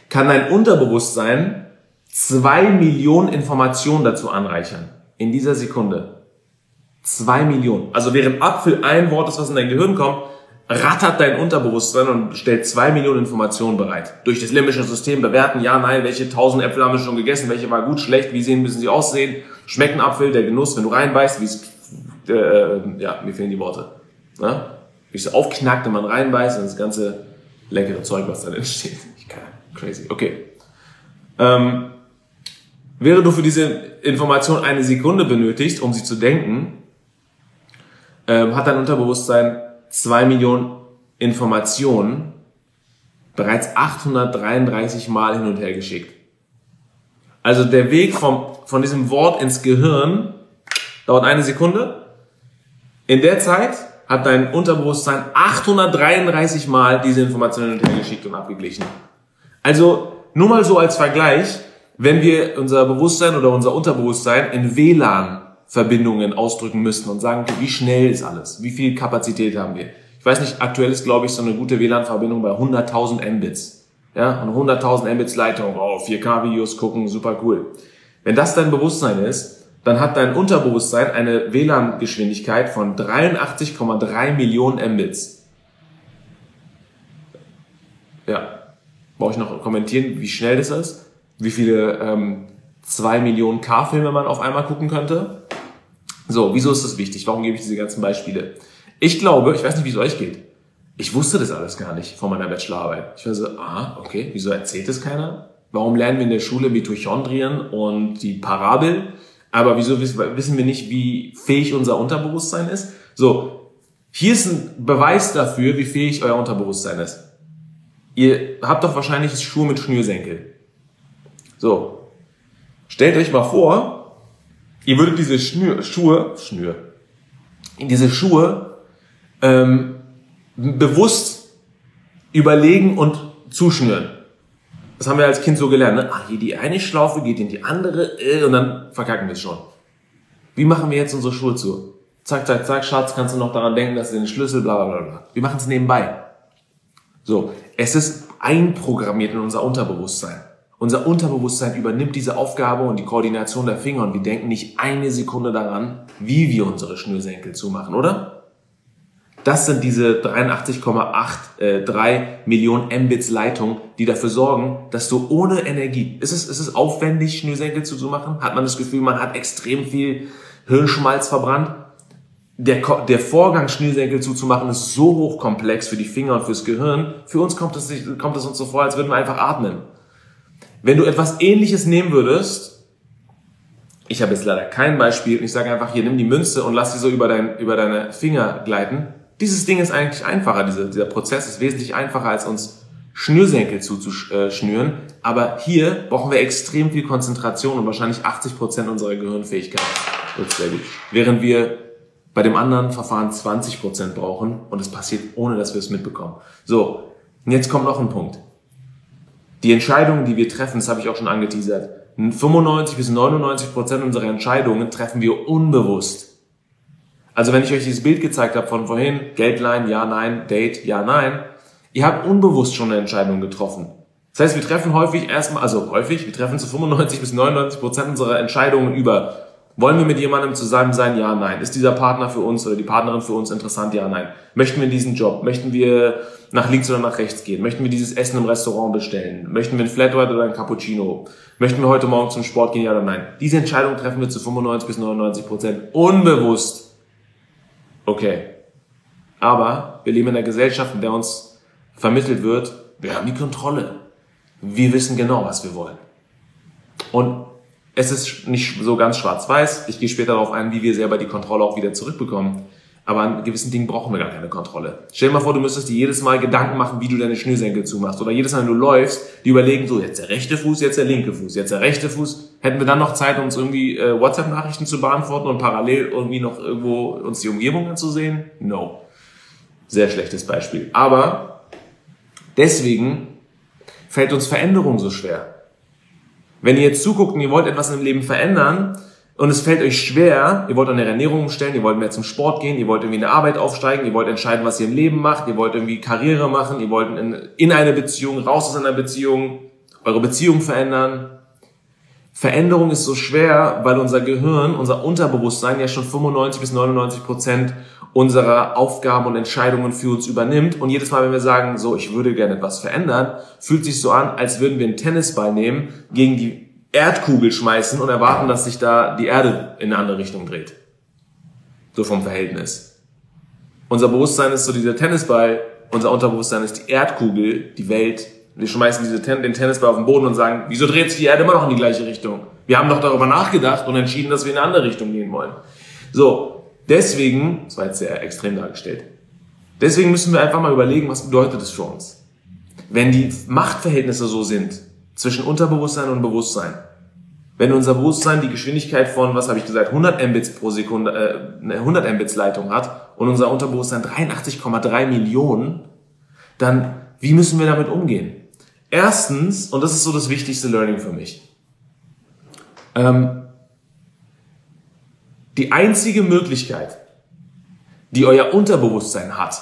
kann dein Unterbewusstsein zwei Millionen Informationen dazu anreichern. In dieser Sekunde. Zwei Millionen. Also während Apfel ein Wort ist, was in dein Gehirn kommt, rattert dein Unterbewusstsein und stellt zwei Millionen Informationen bereit. Durch das limbische System bewerten, ja, nein, welche tausend Äpfel haben wir schon gegessen, welche war gut, schlecht, wie sehen, müssen sie aussehen, schmecken Apfel, der Genuss, wenn du reinbeißt, wie es, äh, ja, mir fehlen die Worte. Ne? Wie es aufknackt, wenn man reinbeißt und das ganze leckere Zeug, was dann entsteht. Ich kann, crazy. Okay. Ähm, wäre du für diese Information eine Sekunde benötigst, um sie zu denken, ähm, hat dein Unterbewusstsein zwei Millionen Informationen bereits 833 Mal hin und her geschickt. Also der Weg vom, von diesem Wort ins Gehirn dauert eine Sekunde. In der Zeit hat dein Unterbewusstsein 833 Mal diese Informationen hin und her geschickt und abgeglichen. Also nur mal so als Vergleich, wenn wir unser Bewusstsein oder unser Unterbewusstsein in WLAN Verbindungen ausdrücken müssten und sagen, wie schnell ist alles? Wie viel Kapazität haben wir? Ich weiß nicht, aktuell ist, glaube ich, so eine gute WLAN-Verbindung bei 100.000 Mbits. Ja, und 100.000 Mbits Leitung, oh, 4K-Videos gucken, super cool. Wenn das dein Bewusstsein ist, dann hat dein Unterbewusstsein eine WLAN-Geschwindigkeit von 83,3 Millionen Mbits. Ja, brauche ich noch kommentieren, wie schnell das ist? Wie viele ähm, 2 Millionen K-Filme man auf einmal gucken könnte? So, wieso ist das wichtig? Warum gebe ich diese ganzen Beispiele? Ich glaube, ich weiß nicht, wie es euch geht. Ich wusste das alles gar nicht von meiner Bachelorarbeit. Ich war so, ah, okay, wieso erzählt es keiner? Warum lernen wir in der Schule Mitochondrien und die Parabel? Aber wieso wissen wir nicht, wie fähig unser Unterbewusstsein ist? So, hier ist ein Beweis dafür, wie fähig euer Unterbewusstsein ist. Ihr habt doch wahrscheinlich Schuhe mit Schnürsenkel. So, stellt euch mal vor, Ihr würdet diese Schnür, Schuhe, Schnür, diese Schuhe ähm, bewusst überlegen und zuschnüren. Das haben wir als Kind so gelernt. Ne? Ah, hier die eine Schlaufe geht in die andere äh, und dann verkacken wir es schon. Wie machen wir jetzt unsere Schuhe zu? Zack, zack, zack, Schatz, kannst du noch daran denken, dass du den Schlüssel, bla bla bla. Wir machen es nebenbei. So, es ist einprogrammiert in unser Unterbewusstsein. Unser Unterbewusstsein übernimmt diese Aufgabe und die Koordination der Finger und wir denken nicht eine Sekunde daran, wie wir unsere Schnürsenkel zumachen, oder? Das sind diese 83,83 äh, Millionen Mbits Leitung, die dafür sorgen, dass du ohne Energie, ist es, ist es aufwendig, Schnürsenkel zuzumachen? Hat man das Gefühl, man hat extrem viel Hirnschmalz verbrannt? Der, der Vorgang, Schnürsenkel zuzumachen, ist so hochkomplex für die Finger und fürs Gehirn. Für uns kommt es, kommt es uns so vor, als würden wir einfach atmen. Wenn du etwas ähnliches nehmen würdest, ich habe jetzt leider kein Beispiel, ich sage einfach, hier nimm die Münze und lass sie so über, dein, über deine Finger gleiten. Dieses Ding ist eigentlich einfacher, dieser, dieser Prozess ist wesentlich einfacher, als uns Schnürsenkel zuzuschnüren. Aber hier brauchen wir extrem viel Konzentration und wahrscheinlich 80 Prozent unserer Gehirnfähigkeit. Das ist sehr gut. Während wir bei dem anderen Verfahren 20 Prozent brauchen und es passiert, ohne dass wir es mitbekommen. So, und jetzt kommt noch ein Punkt. Die Entscheidungen, die wir treffen, das habe ich auch schon angeteasert, 95 bis 99 Prozent unserer Entscheidungen treffen wir unbewusst. Also wenn ich euch dieses Bild gezeigt habe von vorhin, Geldline, ja, nein, Date, ja, nein, ihr habt unbewusst schon eine Entscheidung getroffen. Das heißt, wir treffen häufig erstmal, also häufig, wir treffen zu 95 bis 99 Prozent unserer Entscheidungen über Wollen wir mit jemandem zusammen sein? Ja, nein. Ist dieser Partner für uns oder die Partnerin für uns interessant? Ja, nein. Möchten wir diesen Job? Möchten wir nach links oder nach rechts gehen? Möchten wir dieses Essen im Restaurant bestellen? Möchten wir ein Flat White oder ein Cappuccino? Möchten wir heute Morgen zum Sport gehen? Ja oder nein? Diese Entscheidung treffen wir zu 95 bis 99 Prozent unbewusst. Okay. Aber wir leben in einer Gesellschaft, in der uns vermittelt wird, wir haben die Kontrolle. Wir wissen genau, was wir wollen. Und es ist nicht so ganz schwarz-weiß. Ich gehe später darauf ein, wie wir selber die Kontrolle auch wieder zurückbekommen. Aber an gewissen Dingen brauchen wir gar keine Kontrolle. Stell dir mal vor, du müsstest dir jedes Mal Gedanken machen, wie du deine Schnürsenkel zumachst. Oder jedes Mal, wenn du läufst, die überlegen so, jetzt der rechte Fuß, jetzt der linke Fuß, jetzt der rechte Fuß. Hätten wir dann noch Zeit, uns irgendwie äh, WhatsApp-Nachrichten zu beantworten und parallel irgendwie noch irgendwo uns die Umgebung anzusehen? No. Sehr schlechtes Beispiel. Aber deswegen fällt uns Veränderung so schwer. Wenn ihr jetzt zuguckt und ihr wollt etwas im Leben verändern und es fällt euch schwer, ihr wollt eure Ernährung umstellen, ihr wollt mehr zum Sport gehen, ihr wollt irgendwie in der Arbeit aufsteigen, ihr wollt entscheiden, was ihr im Leben macht, ihr wollt irgendwie Karriere machen, ihr wollt in, in eine Beziehung, raus aus einer Beziehung, eure Beziehung verändern. Veränderung ist so schwer, weil unser Gehirn, unser Unterbewusstsein ja schon 95 bis 99 Prozent unserer Aufgaben und Entscheidungen für uns übernimmt. Und jedes Mal, wenn wir sagen, so, ich würde gerne etwas verändern, fühlt sich so an, als würden wir einen Tennisball nehmen, gegen die Erdkugel schmeißen und erwarten, dass sich da die Erde in eine andere Richtung dreht. So vom Verhältnis. Unser Bewusstsein ist so dieser Tennisball, unser Unterbewusstsein ist die Erdkugel, die Welt. Wir schmeißen diese Ten den Tennisball auf den Boden und sagen, wieso dreht sich die Erde immer noch in die gleiche Richtung? Wir haben doch darüber nachgedacht und entschieden, dass wir in eine andere Richtung gehen wollen. So, Deswegen, das war jetzt sehr extrem dargestellt, deswegen müssen wir einfach mal überlegen, was bedeutet es für uns. Wenn die Machtverhältnisse so sind, zwischen Unterbewusstsein und Bewusstsein, wenn unser Bewusstsein die Geschwindigkeit von, was habe ich gesagt, 100 Mbits pro Sekunde, äh, 100 Mbits Leitung hat und unser Unterbewusstsein 83,3 Millionen, dann wie müssen wir damit umgehen? Erstens, und das ist so das wichtigste Learning für mich, ähm, die einzige Möglichkeit, die euer Unterbewusstsein hat,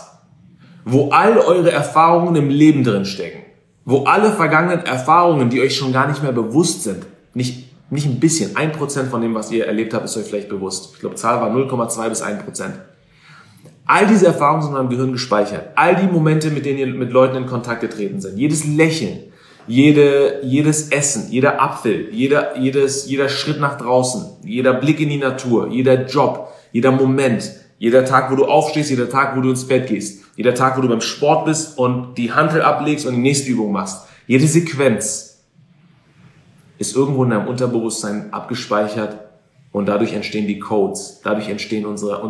wo all eure Erfahrungen im Leben drin stecken, wo alle vergangenen Erfahrungen, die euch schon gar nicht mehr bewusst sind, nicht, nicht ein bisschen, ein Prozent von dem, was ihr erlebt habt, ist euch vielleicht bewusst. Ich glaube, Zahl war 0,2 bis 1 Prozent. All diese Erfahrungen sind in eurem Gehirn gespeichert. All die Momente, mit denen ihr mit Leuten in Kontakt getreten seid. Jedes Lächeln, jede, jedes Essen, jeder Apfel, jeder, jedes, jeder Schritt nach draußen, jeder Blick in die Natur, jeder Job, jeder Moment, jeder Tag, wo du aufstehst, jeder Tag, wo du ins Bett gehst, jeder Tag, wo du beim Sport bist und die Handel ablegst und die nächste Übung machst. Jede Sequenz ist irgendwo in deinem Unterbewusstsein abgespeichert und dadurch entstehen die Codes, dadurch entstehen unsere,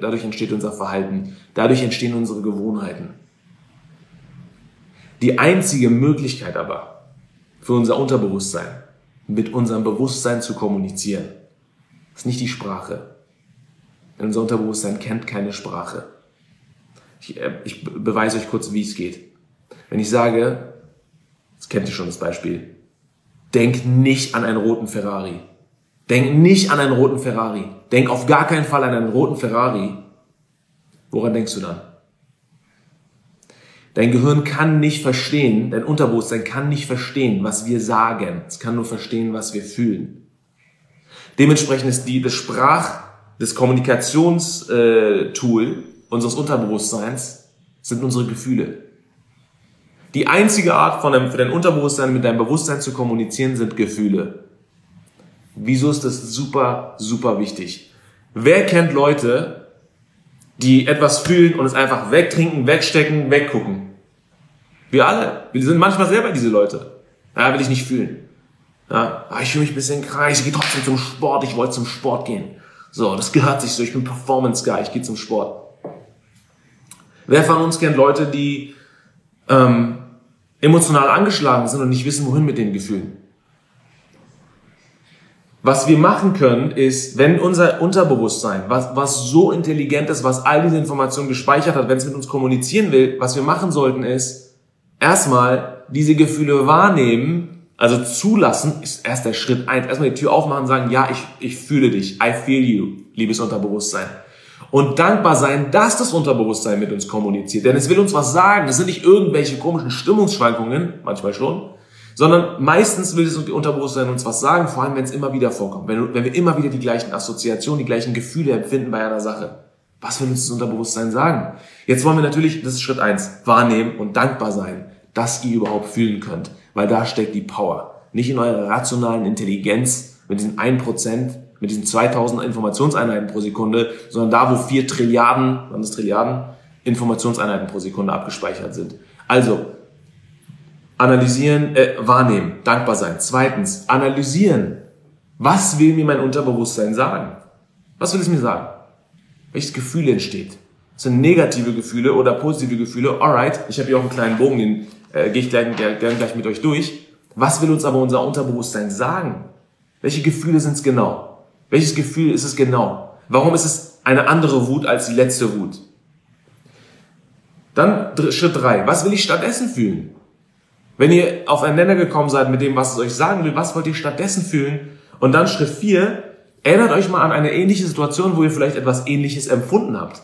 dadurch entsteht unser Verhalten, dadurch entstehen unsere Gewohnheiten. Die einzige Möglichkeit aber für unser Unterbewusstsein, mit unserem Bewusstsein zu kommunizieren, ist nicht die Sprache. Denn unser Unterbewusstsein kennt keine Sprache. Ich, äh, ich beweise euch kurz, wie es geht. Wenn ich sage, das kennt ihr schon das Beispiel, denk nicht an einen roten Ferrari. Denk nicht an einen roten Ferrari. Denk auf gar keinen Fall an einen roten Ferrari. Woran denkst du dann? Dein Gehirn kann nicht verstehen, dein Unterbewusstsein kann nicht verstehen, was wir sagen. Es kann nur verstehen, was wir fühlen. Dementsprechend ist die, das Sprach, das Kommunikationstool äh, unseres Unterbewusstseins sind unsere Gefühle. Die einzige Art von dem, für dein Unterbewusstsein mit deinem Bewusstsein zu kommunizieren sind Gefühle. Wieso ist das super, super wichtig? Wer kennt Leute, die etwas fühlen und es einfach wegtrinken, wegstecken, weggucken? Wir alle. Wir sind manchmal selber diese Leute. Ja, will ich nicht fühlen. Ja, ah, ich fühle mich ein bisschen krank, ich gehe trotzdem zum Sport, ich wollte zum Sport gehen. So, das gehört sich so, ich bin Performance Guy, ich gehe zum Sport. Wer von uns kennt Leute, die ähm, emotional angeschlagen sind und nicht wissen, wohin mit den Gefühlen? Was wir machen können, ist, wenn unser Unterbewusstsein, was, was so intelligent ist, was all diese Informationen gespeichert hat, wenn es mit uns kommunizieren will, was wir machen sollten, ist, erstmal diese Gefühle wahrnehmen, also zulassen, ist erst der Schritt eins. Erstmal die Tür aufmachen sagen, ja, ich, ich fühle dich, I feel you, liebes Unterbewusstsein. Und dankbar sein, dass das Unterbewusstsein mit uns kommuniziert. Denn es will uns was sagen. Es sind nicht irgendwelche komischen Stimmungsschwankungen, manchmal schon, Sondern meistens will das Unterbewusstsein uns was sagen, vor allem wenn es immer wieder vorkommt. Wenn, wenn wir immer wieder die gleichen Assoziationen, die gleichen Gefühle empfinden bei einer Sache. Was will uns das Unterbewusstsein sagen? Jetzt wollen wir natürlich, das ist Schritt eins, wahrnehmen und dankbar sein, dass ihr überhaupt fühlen könnt. Weil da steckt die Power. Nicht in eurer rationalen Intelligenz mit diesen 1%, mit diesen 2000 Informationseinheiten pro Sekunde, sondern da, wo 4 Trilliarden, wann ist Trilliarden, Informationseinheiten pro Sekunde abgespeichert sind. Also, analysieren, äh, wahrnehmen, dankbar sein. Zweitens, analysieren. Was will mir mein Unterbewusstsein sagen? Was will es mir sagen? Welches Gefühl entsteht? sind negative Gefühle oder positive Gefühle. Alright, ich habe hier auch einen kleinen Bogen, den äh, gehe ich gleich, gleich, gleich mit euch durch. Was will uns aber unser Unterbewusstsein sagen? Welche Gefühle sind es genau? Welches Gefühl ist es genau? Warum ist es eine andere Wut als die letzte Wut? Dann Schritt drei. Was will ich stattdessen fühlen? Wenn ihr auf einen Nenner gekommen seid mit dem, was es euch sagen will, was wollt ihr stattdessen fühlen? Und dann Schritt vier. Erinnert euch mal an eine ähnliche Situation, wo ihr vielleicht etwas Ähnliches empfunden habt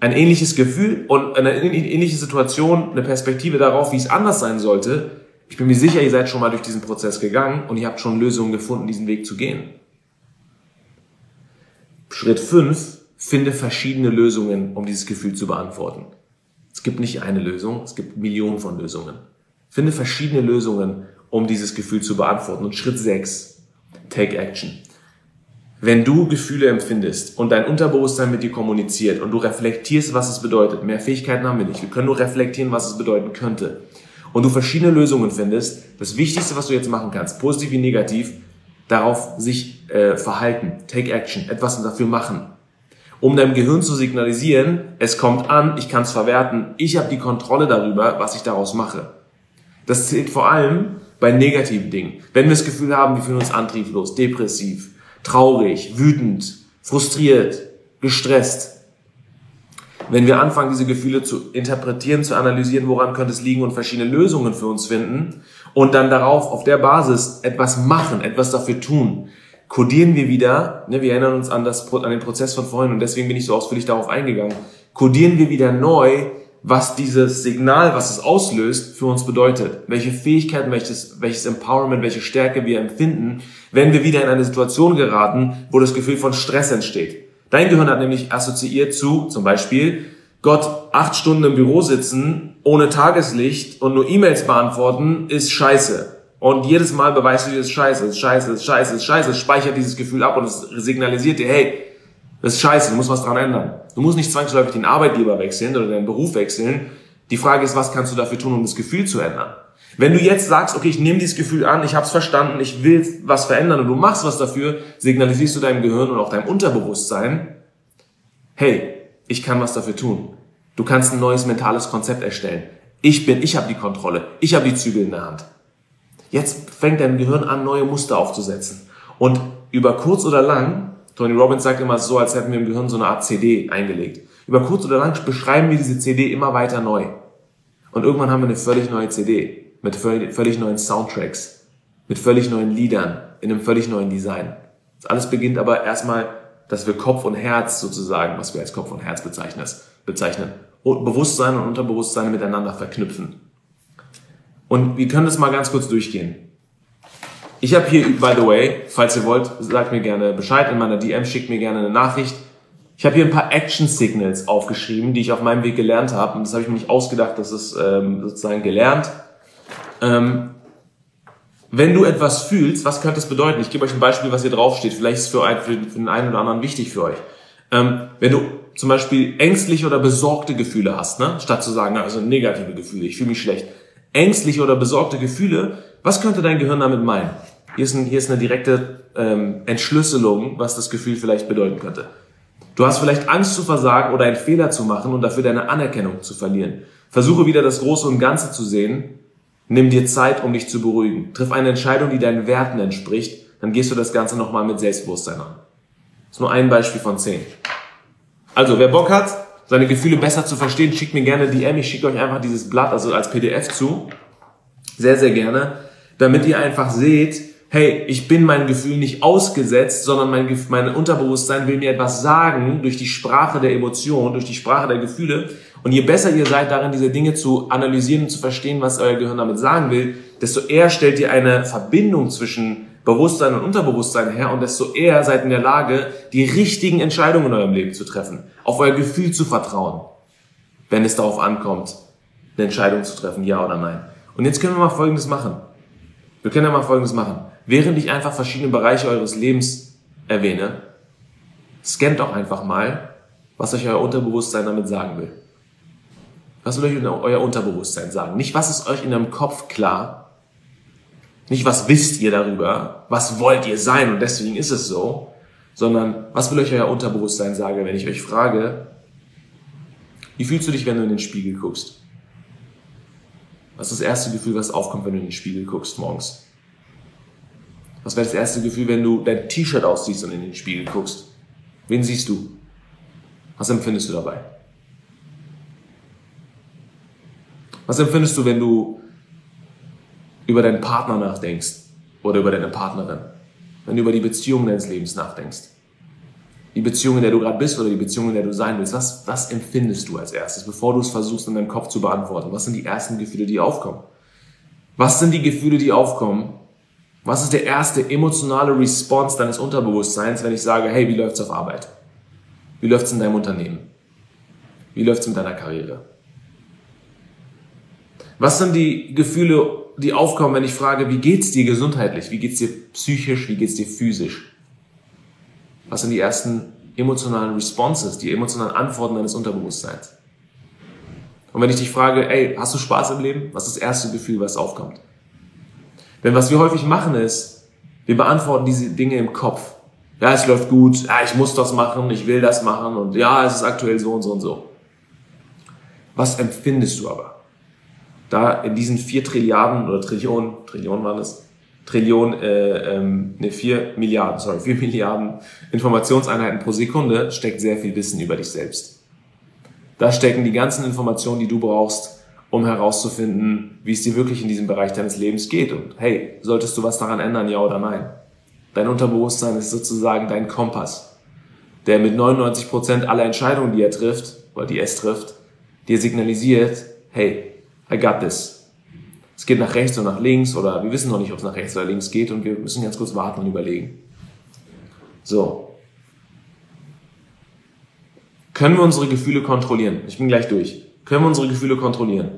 ein ähnliches Gefühl und eine ähnliche Situation, eine Perspektive darauf, wie es anders sein sollte. Ich bin mir sicher, ihr seid schon mal durch diesen Prozess gegangen und ihr habt schon Lösungen gefunden, diesen Weg zu gehen. Schritt 5, finde verschiedene Lösungen, um dieses Gefühl zu beantworten. Es gibt nicht eine Lösung, es gibt Millionen von Lösungen. Finde verschiedene Lösungen, um dieses Gefühl zu beantworten. Und Schritt 6, take action. Wenn du Gefühle empfindest und dein Unterbewusstsein mit dir kommuniziert und du reflektierst, was es bedeutet, mehr Fähigkeiten haben wir nicht, wir können nur reflektieren, was es bedeuten könnte, und du verschiedene Lösungen findest, das Wichtigste, was du jetzt machen kannst, positiv wie negativ, darauf sich äh, verhalten, take action, etwas dafür machen, um deinem Gehirn zu signalisieren, es kommt an, ich kann es verwerten, ich habe die Kontrolle darüber, was ich daraus mache. Das zählt vor allem bei negativen Dingen. Wenn wir das Gefühl haben, wir fühlen uns antriebslos, depressiv, traurig, wütend, frustriert, gestresst. Wenn wir anfangen, diese Gefühle zu interpretieren, zu analysieren, woran könnte es liegen und verschiedene Lösungen für uns finden und dann darauf, auf der Basis etwas machen, etwas dafür tun, kodieren wir wieder, ne, wir erinnern uns an, das, an den Prozess von vorhin und deswegen bin ich so ausführlich darauf eingegangen, kodieren wir wieder neu was dieses Signal, was es auslöst, für uns bedeutet. Welche Fähigkeiten, welches, welches Empowerment, welche Stärke wir empfinden, wenn wir wieder in eine Situation geraten, wo das Gefühl von Stress entsteht. Dein Gehirn hat nämlich assoziiert zu, zum Beispiel, Gott, acht Stunden im Büro sitzen, ohne Tageslicht und nur E-Mails beantworten, ist scheiße. Und jedes Mal beweist du dir, es ist scheiße, es ist scheiße, es ist scheiße, es speichert dieses Gefühl ab und es signalisiert dir, hey, das ist scheiße, du musst was dran ändern. Du musst nicht zwangsläufig den Arbeitgeber wechseln oder deinen Beruf wechseln. Die Frage ist, was kannst du dafür tun, um das Gefühl zu ändern? Wenn du jetzt sagst, okay, ich nehme dieses Gefühl an, ich habe es verstanden, ich will was verändern und du machst was dafür, signalisierst du deinem Gehirn und auch deinem Unterbewusstsein, hey, ich kann was dafür tun. Du kannst ein neues mentales Konzept erstellen. Ich bin, ich habe die Kontrolle, ich habe die Zügel in der Hand. Jetzt fängt dein Gehirn an, neue Muster aufzusetzen. Und über kurz oder lang Tony Robbins sagt immer so, als hätten wir im Gehirn so eine Art CD eingelegt. Über kurz oder lang beschreiben wir diese CD immer weiter neu. Und irgendwann haben wir eine völlig neue CD mit völlig, neuen Soundtracks, mit völlig neuen Liedern, in einem völlig neuen Design. Das alles beginnt aber erstmal, dass wir Kopf und Herz sozusagen, was wir als Kopf und Herz bezeichnen, und Bewusstsein und Unterbewusstsein miteinander verknüpfen. Und wir können das mal ganz kurz durchgehen. Ich habe hier, by the way, falls ihr wollt, sagt mir gerne Bescheid in meiner DM, schickt mir gerne eine Nachricht. Ich habe hier ein paar Action Signals aufgeschrieben, die ich auf meinem Weg gelernt habe. Und das habe ich mir nicht ausgedacht, das ist ähm, sozusagen gelernt. Ähm, wenn du etwas fühlst, was könnte es bedeuten? Ich gebe euch ein Beispiel, was hier draufsteht. Vielleicht ist es für, ein, für, den einen oder anderen wichtig für euch. Ähm, wenn du zum Beispiel ängstliche oder besorgte Gefühle hast, ne? statt zu sagen, also negative Gefühle, ich fühle mich schlecht. Ängstliche oder besorgte Gefühle was könnte dein Gehirn damit meinen? Hier ist, ein, hier ist eine direkte ähm, Entschlüsselung, was das Gefühl vielleicht bedeuten könnte. Du hast vielleicht Angst zu versagen oder einen Fehler zu machen und dafür deine Anerkennung zu verlieren. Versuche wieder das Große und Ganze zu sehen. Nimm dir Zeit, um dich zu beruhigen. Triff eine Entscheidung, die deinen Werten entspricht. Dann gehst du das Ganze nochmal mit Selbstbewusstsein an. Das ist nur ein Beispiel von zehn. Also, wer Bock hat, seine Gefühle besser zu verstehen, schickt mir gerne DM. Ich schicke euch einfach dieses Blatt, also als PDF zu. Sehr, sehr gerne damit ihr einfach seht, hey, ich bin meinem Gefühl nicht ausgesetzt, sondern mein, mein Unterbewusstsein will mir etwas sagen durch die Sprache der Emotionen, durch die Sprache der Gefühle. Und je besser ihr seid darin, diese Dinge zu analysieren und zu verstehen, was euer Gehirn damit sagen will, desto eher stellt ihr eine Verbindung zwischen Bewusstsein und Unterbewusstsein her und desto eher seid in der Lage, die richtigen Entscheidungen in eurem Leben zu treffen, auf euer Gefühl zu vertrauen, wenn es darauf ankommt, eine Entscheidung zu treffen, ja oder nein. Und jetzt können wir mal Folgendes machen. Wir können ja mal Folgendes machen. Während ich einfach verschiedene Bereiche eures Lebens erwähne, scannt doch einfach mal, was euch euer Unterbewusstsein damit sagen will. Was will euch euer Unterbewusstsein sagen? Nicht, was ist euch in eurem Kopf klar, nicht, was wisst ihr darüber, was wollt ihr sein und deswegen ist es so, sondern was will euch euer Unterbewusstsein sagen, wenn ich euch frage, wie fühlst du dich, wenn du in den Spiegel guckst? Was ist das erste Gefühl, was aufkommt, wenn du in den Spiegel guckst morgens? Was wäre das erste Gefühl, wenn du dein T-Shirt ausziehst und in den Spiegel guckst? Wen siehst du? Was empfindest du dabei? Was empfindest du, wenn du über deinen Partner nachdenkst oder über deine Partnerin, wenn du über die Beziehung deines Lebens nachdenkst, die Beziehung, in der du gerade bist oder die Beziehung, in der du sein willst, was, was empfindest du als erstes, bevor du es versuchst in deinem Kopf zu beantworten? Was sind die ersten Gefühle, die aufkommen? Was sind die Gefühle, die aufkommen? Was ist der erste emotionale Response deines Unterbewusstseins, wenn ich sage, hey, wie läuft's auf Arbeit? Wie läuft's in deinem Unternehmen? Wie läuft's mit deiner Karriere? Was sind die Gefühle die aufkommen, wenn ich frage, wie geht's dir gesundheitlich? Wie geht's dir psychisch? Wie geht's dir physisch? Was sind die ersten emotionalen Responses, die emotionalen Antworten deines Unterbewusstseins? Und wenn ich dich frage, ey, hast du Spaß im Leben? Was ist das erste Gefühl, was aufkommt? Denn was wir häufig machen ist, wir beantworten diese Dinge im Kopf. Ja, es läuft gut, ja, ich muss das machen, ich will das machen und ja, es ist aktuell so und so und so. Was empfindest du aber? da in diesen vier Trilliarden oder Trillionen, Trillionen waren es, Trillionen, äh, ähm, ne, vier Milliarden, sorry, vier Milliarden Informationseinheiten pro Sekunde steckt sehr viel Wissen über dich selbst. Da stecken die ganzen Informationen, die du brauchst, um herauszufinden, wie es dir wirklich in diesem Bereich deines Lebens geht. Und hey, solltest du was daran ändern, ja oder nein? Dein Unterbewusstsein ist sozusagen dein Kompass, der mit 99 Prozent aller Entscheidungen, die er trifft, oder die es trifft, dir signalisiert, hey, I got this. Es geht nach rechts oder nach links oder wir wissen noch nicht, ob es nach rechts oder links geht und wir müssen ganz kurz warten und überlegen. So. Können wir unsere Gefühle kontrollieren? Ich bin gleich durch. Können wir unsere Gefühle kontrollieren?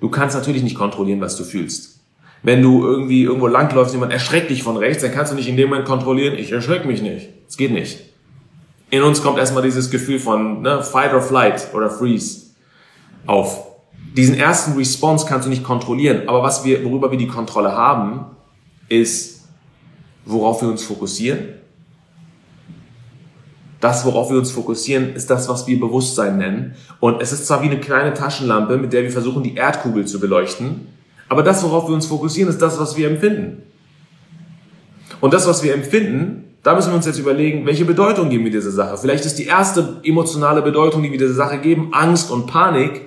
Du kannst natürlich nicht kontrollieren, was du fühlst. Wenn du irgendwie irgendwo langläufst, jemand erschreckt dich von rechts, dann kannst du nicht in dem Moment kontrollieren, ich erschrecke mich nicht. Es geht nicht in uns kommt erstmal dieses Gefühl von ne, Fight or Flight oder Freeze auf. Diesen ersten Response kannst du nicht kontrollieren, aber was wir, worüber wir die Kontrolle haben, ist, worauf wir uns fokussieren. Das, worauf wir uns fokussieren, ist das, was wir Bewusstsein nennen. Und es ist zwar wie eine kleine Taschenlampe, mit der wir versuchen, die Erdkugel zu beleuchten, aber das, worauf wir uns fokussieren, ist das, was wir empfinden. Und das, was wir empfinden, da müssen wir uns jetzt überlegen, welche Bedeutung geben wir dieser Sache. Vielleicht ist die erste emotionale Bedeutung, die wir dieser Sache geben, Angst und Panik,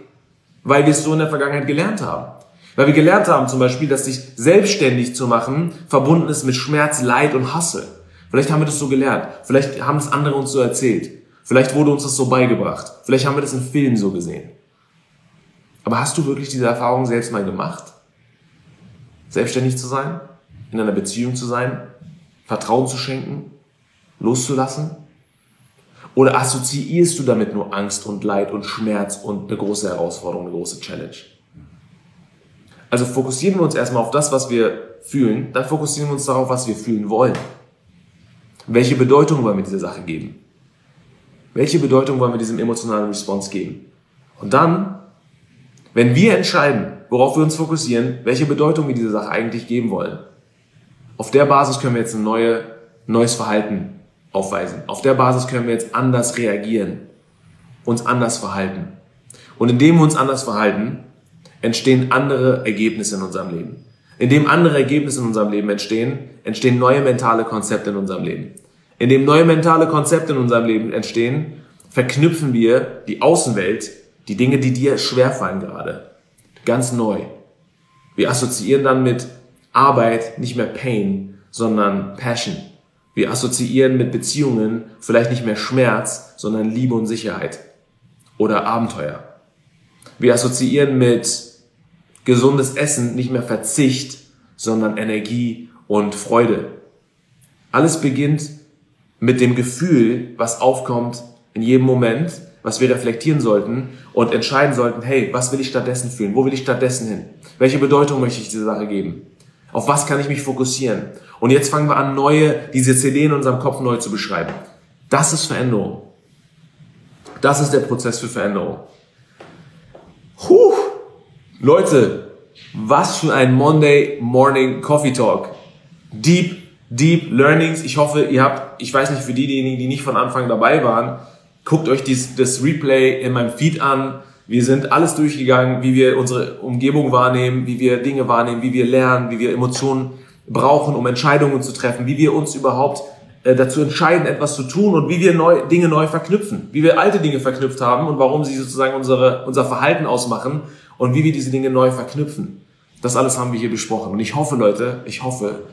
weil wir es so in der Vergangenheit gelernt haben. Weil wir gelernt haben zum Beispiel, dass sich selbstständig zu machen verbunden ist mit Schmerz, Leid und Hasse. Vielleicht haben wir das so gelernt. Vielleicht haben es andere uns so erzählt. Vielleicht wurde uns das so beigebracht. Vielleicht haben wir das in Filmen so gesehen. Aber hast du wirklich diese Erfahrung selbst mal gemacht? Selbstständig zu sein? In einer Beziehung zu sein? Vertrauen zu schenken, loszulassen? Oder assoziierst du damit nur Angst und Leid und Schmerz und eine große Herausforderung, eine große Challenge? Also fokussieren wir uns erstmal auf das, was wir fühlen, dann fokussieren wir uns darauf, was wir fühlen wollen. Welche Bedeutung wollen wir dieser Sache geben? Welche Bedeutung wollen wir diesem emotionalen Response geben? Und dann, wenn wir entscheiden, worauf wir uns fokussieren, welche Bedeutung wir dieser Sache eigentlich geben wollen, auf der Basis können wir jetzt ein neue, neues Verhalten aufweisen. Auf der Basis können wir jetzt anders reagieren, uns anders verhalten. Und indem wir uns anders verhalten, entstehen andere Ergebnisse in unserem Leben. Indem andere Ergebnisse in unserem Leben entstehen, entstehen neue mentale Konzepte in unserem Leben. Indem neue mentale Konzepte in unserem Leben entstehen, verknüpfen wir die Außenwelt, die Dinge, die dir schwerfallen gerade, ganz neu. Wir assoziieren dann mit Arbeit nicht mehr Pain, sondern Passion. Wir assoziieren mit Beziehungen vielleicht nicht mehr Schmerz, sondern Liebe und Sicherheit oder Abenteuer. Wir assoziieren mit gesundes Essen nicht mehr Verzicht, sondern Energie und Freude. Alles beginnt mit dem Gefühl, was aufkommt in jedem Moment, was wir reflektieren sollten und entscheiden sollten, hey, was will ich stattdessen fühlen? Wo will ich stattdessen hin? Welche Bedeutung möchte ich dieser Sache geben? Auf was kann ich mich fokussieren? Und jetzt fangen wir an, neue, diese CD in unserem Kopf neu zu beschreiben. Das ist Veränderung. Das ist der Prozess für Veränderung. Puh. Leute, was für ein Monday Morning Coffee Talk. Deep, deep Learnings. Ich hoffe, ihr habt, ich weiß nicht, für diejenigen, die nicht von Anfang dabei waren, guckt euch dies, das Replay in meinem Feed an. Wir sind alles durchgegangen, wie wir unsere Umgebung wahrnehmen, wie wir Dinge wahrnehmen, wie wir lernen, wie wir Emotionen brauchen, um Entscheidungen zu treffen, wie wir uns überhaupt äh, dazu entscheiden, etwas zu tun und wie wir neu, Dinge neu verknüpfen, wie wir alte Dinge verknüpft haben und warum sie sozusagen unsere, unser Verhalten ausmachen und wie wir diese Dinge neu verknüpfen. Das alles haben wir hier besprochen. Und ich hoffe, Leute, ich hoffe,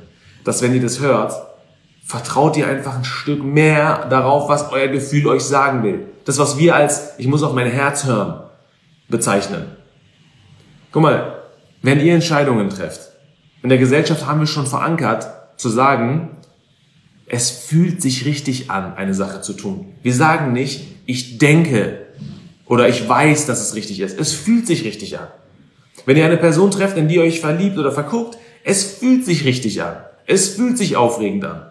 dass wenn ihr das hört, vertraut ihr einfach ein Stück mehr darauf, was euer Gefühl euch sagen will. Das, was wir als, ich muss auf mein Herz hören, bezeichnen. Guck mal, wenn ihr Entscheidungen trefft, in der Gesellschaft haben wir schon verankert, zu sagen, es fühlt sich richtig an, eine Sache zu tun. Wir sagen nicht, ich denke oder ich weiß, dass es richtig ist. Es fühlt sich richtig an. Wenn ihr eine Person trefft, in die ihr euch verliebt oder verguckt, es fühlt sich richtig an. Es fühlt sich aufregend an.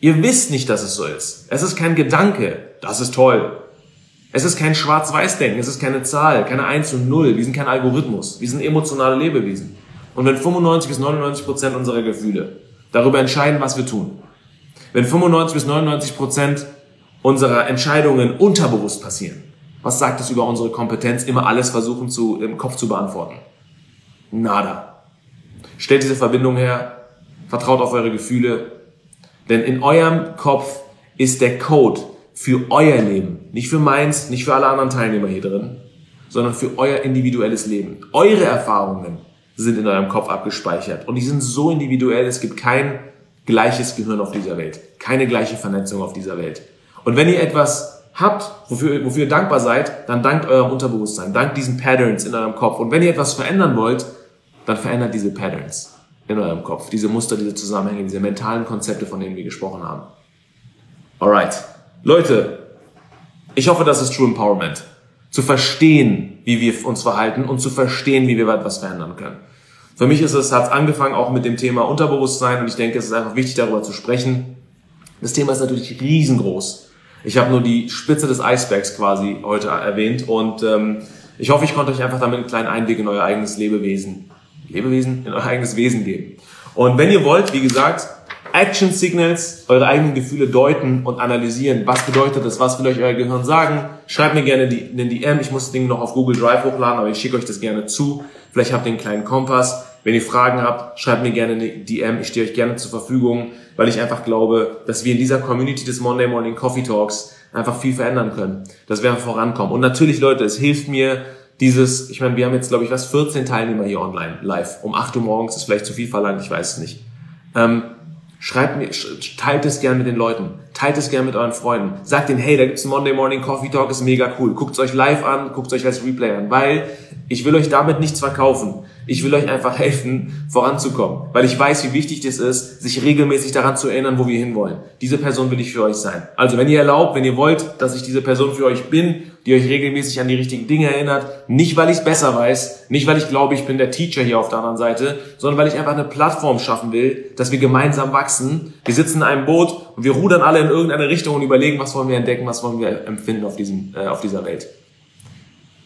Ihr wisst nicht, dass es so ist. Es ist kein Gedanke. Das ist toll. Es ist kein Schwarz-Weiß-Denken. Es ist keine Zahl, keine 1 und 0. Wir sind kein Algorithmus. Wir sind emotionale Lebewesen. Und wenn 95 bis 99 Prozent unserer Gefühle darüber entscheiden, was wir tun, wenn 95 bis 99 Prozent unserer Entscheidungen unterbewusst passieren, was sagt es über unsere Kompetenz, immer alles versuchen zu, im Kopf zu beantworten? Nada. Stellt diese Verbindung her, vertraut auf eure Gefühle, denn in eurem Kopf ist der Code für euer Leben, nicht für meins, nicht für alle anderen Teilnehmer hier drin, sondern für euer individuelles Leben. Eure Erfahrungen sind in eurem Kopf abgespeichert und die sind so individuell, es gibt kein gleiches Gehirn auf dieser Welt, keine gleiche Vernetzung auf dieser Welt. Und wenn ihr etwas habt, wofür, wofür ihr dankbar seid, dann dankt eurem Unterbewusstsein, dankt diesen Patterns in eurem Kopf. Und wenn ihr etwas verändern wollt, dann verändert diese Patterns in eurem Kopf, diese Muster, diese Zusammenhänge, diese mentalen Konzepte, von denen wir gesprochen haben. Alright. Leute, ich hoffe, das ist True Empowerment. Zu verstehen, wie wir uns verhalten und zu verstehen, wie wir etwas verändern können. Für mich ist es, hat es angefangen auch mit dem Thema Unterbewusstsein und ich denke, es ist einfach wichtig, darüber zu sprechen. Das Thema ist natürlich riesengroß. Ich habe nur die Spitze des Eisbergs quasi heute erwähnt und ähm, ich hoffe, ich konnte euch einfach damit einen kleinen Einblick in euer eigenes Lebewesen, Lebewesen, in euer eigenes Wesen geben. Und wenn ihr wollt, wie gesagt, Action Signals, eure eigenen Gefühle deuten und analysieren. Was bedeutet das? Was will euch euer Gehirn sagen? Schreibt mir gerne die, den DM. Ich muss das Ding noch auf Google Drive hochladen, aber ich schicke euch das gerne zu. Vielleicht habt ihr einen kleinen Kompass. Wenn ihr Fragen habt, schreibt mir gerne eine DM. Ich stehe euch gerne zur Verfügung, weil ich einfach glaube, dass wir in dieser Community des Monday Morning Coffee Talks einfach viel verändern können, dass wir vorankommen. Und natürlich, Leute, es hilft mir, dieses, ich meine, wir haben jetzt, glaube ich, was, 14 Teilnehmer hier online, live. Um 8 Uhr morgens ist vielleicht zu viel verlangt, ich weiß es nicht. Ähm, Schreibt mir, teilt es gern mit den Leuten, teilt es gern mit euren Freunden. Sagt denen, hey, da gibt's einen Monday Morning Coffee Talk, ist mega cool. Guckt es euch live an, guckt es euch als Replay an, weil ich will euch damit nichts verkaufen. Ich will euch einfach helfen, voranzukommen, weil ich weiß, wie wichtig das ist, sich regelmäßig daran zu erinnern, wo wir hinwollen. Diese Person will ich für euch sein. Also, wenn ihr erlaubt, wenn ihr wollt, dass ich diese Person für euch bin, die euch regelmäßig an die richtigen Dinge erinnert, nicht weil ich es besser weiß, nicht weil ich glaube, ich bin der Teacher hier auf der anderen Seite, sondern weil ich einfach eine Plattform schaffen will, dass wir gemeinsam wachsen. Wir sitzen in einem Boot und wir rudern alle in irgendeine Richtung und überlegen, was wollen wir entdecken, was wollen wir empfinden auf, diesem, äh, auf dieser Welt.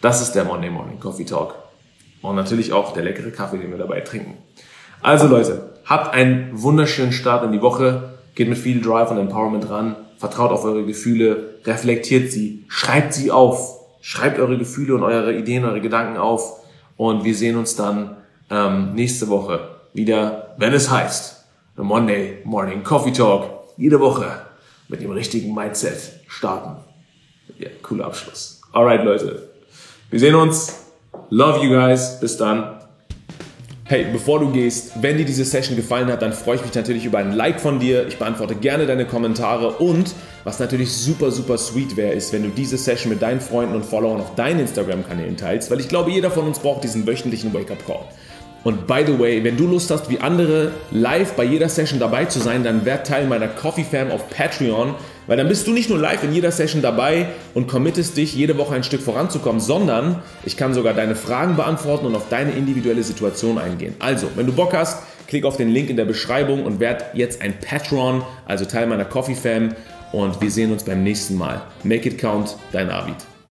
Das ist der Monday Morning Coffee Talk. Und natürlich auch der leckere Kaffee, den wir dabei trinken. Also Leute, habt einen wunderschönen Start in die Woche. Geht mit viel Drive und Empowerment ran. Vertraut auf eure Gefühle. Reflektiert sie. Schreibt sie auf. Schreibt eure Gefühle und eure Ideen, eure Gedanken auf. Und wir sehen uns dann ähm, nächste Woche wieder, wenn es heißt, The Monday Morning Coffee Talk. Jede Woche mit dem richtigen Mindset starten. Ja, cooler Abschluss. Alright, Leute. Wir sehen uns. Love you guys. Bis dann. Hey, bevor du gehst, wenn dir diese Session gefallen hat, dann freue ich mich natürlich über ein Like von dir. Ich beantworte gerne deine Kommentare und was natürlich super, super sweet wäre, ist, wenn du diese Session mit deinen Freunden und Followern auf deinen Instagram-Kanälen teilst, weil ich glaube, jeder von uns braucht diesen wöchentlichen Wake-up-Call. Und by the way, wenn du Lust hast, wie andere live bei jeder Session dabei zu sein, dann werd Teil meiner Coffee Fam auf Patreon, weil dann bist du nicht nur live in jeder Session dabei und committest dich, jede Woche ein Stück voranzukommen, sondern ich kann sogar deine Fragen beantworten und auf deine individuelle Situation eingehen. Also, wenn du Bock hast, klick auf den Link in der Beschreibung und werd jetzt ein Patron, also Teil meiner Coffee Fam und wir sehen uns beim nächsten Mal. Make it count, dein Arvid.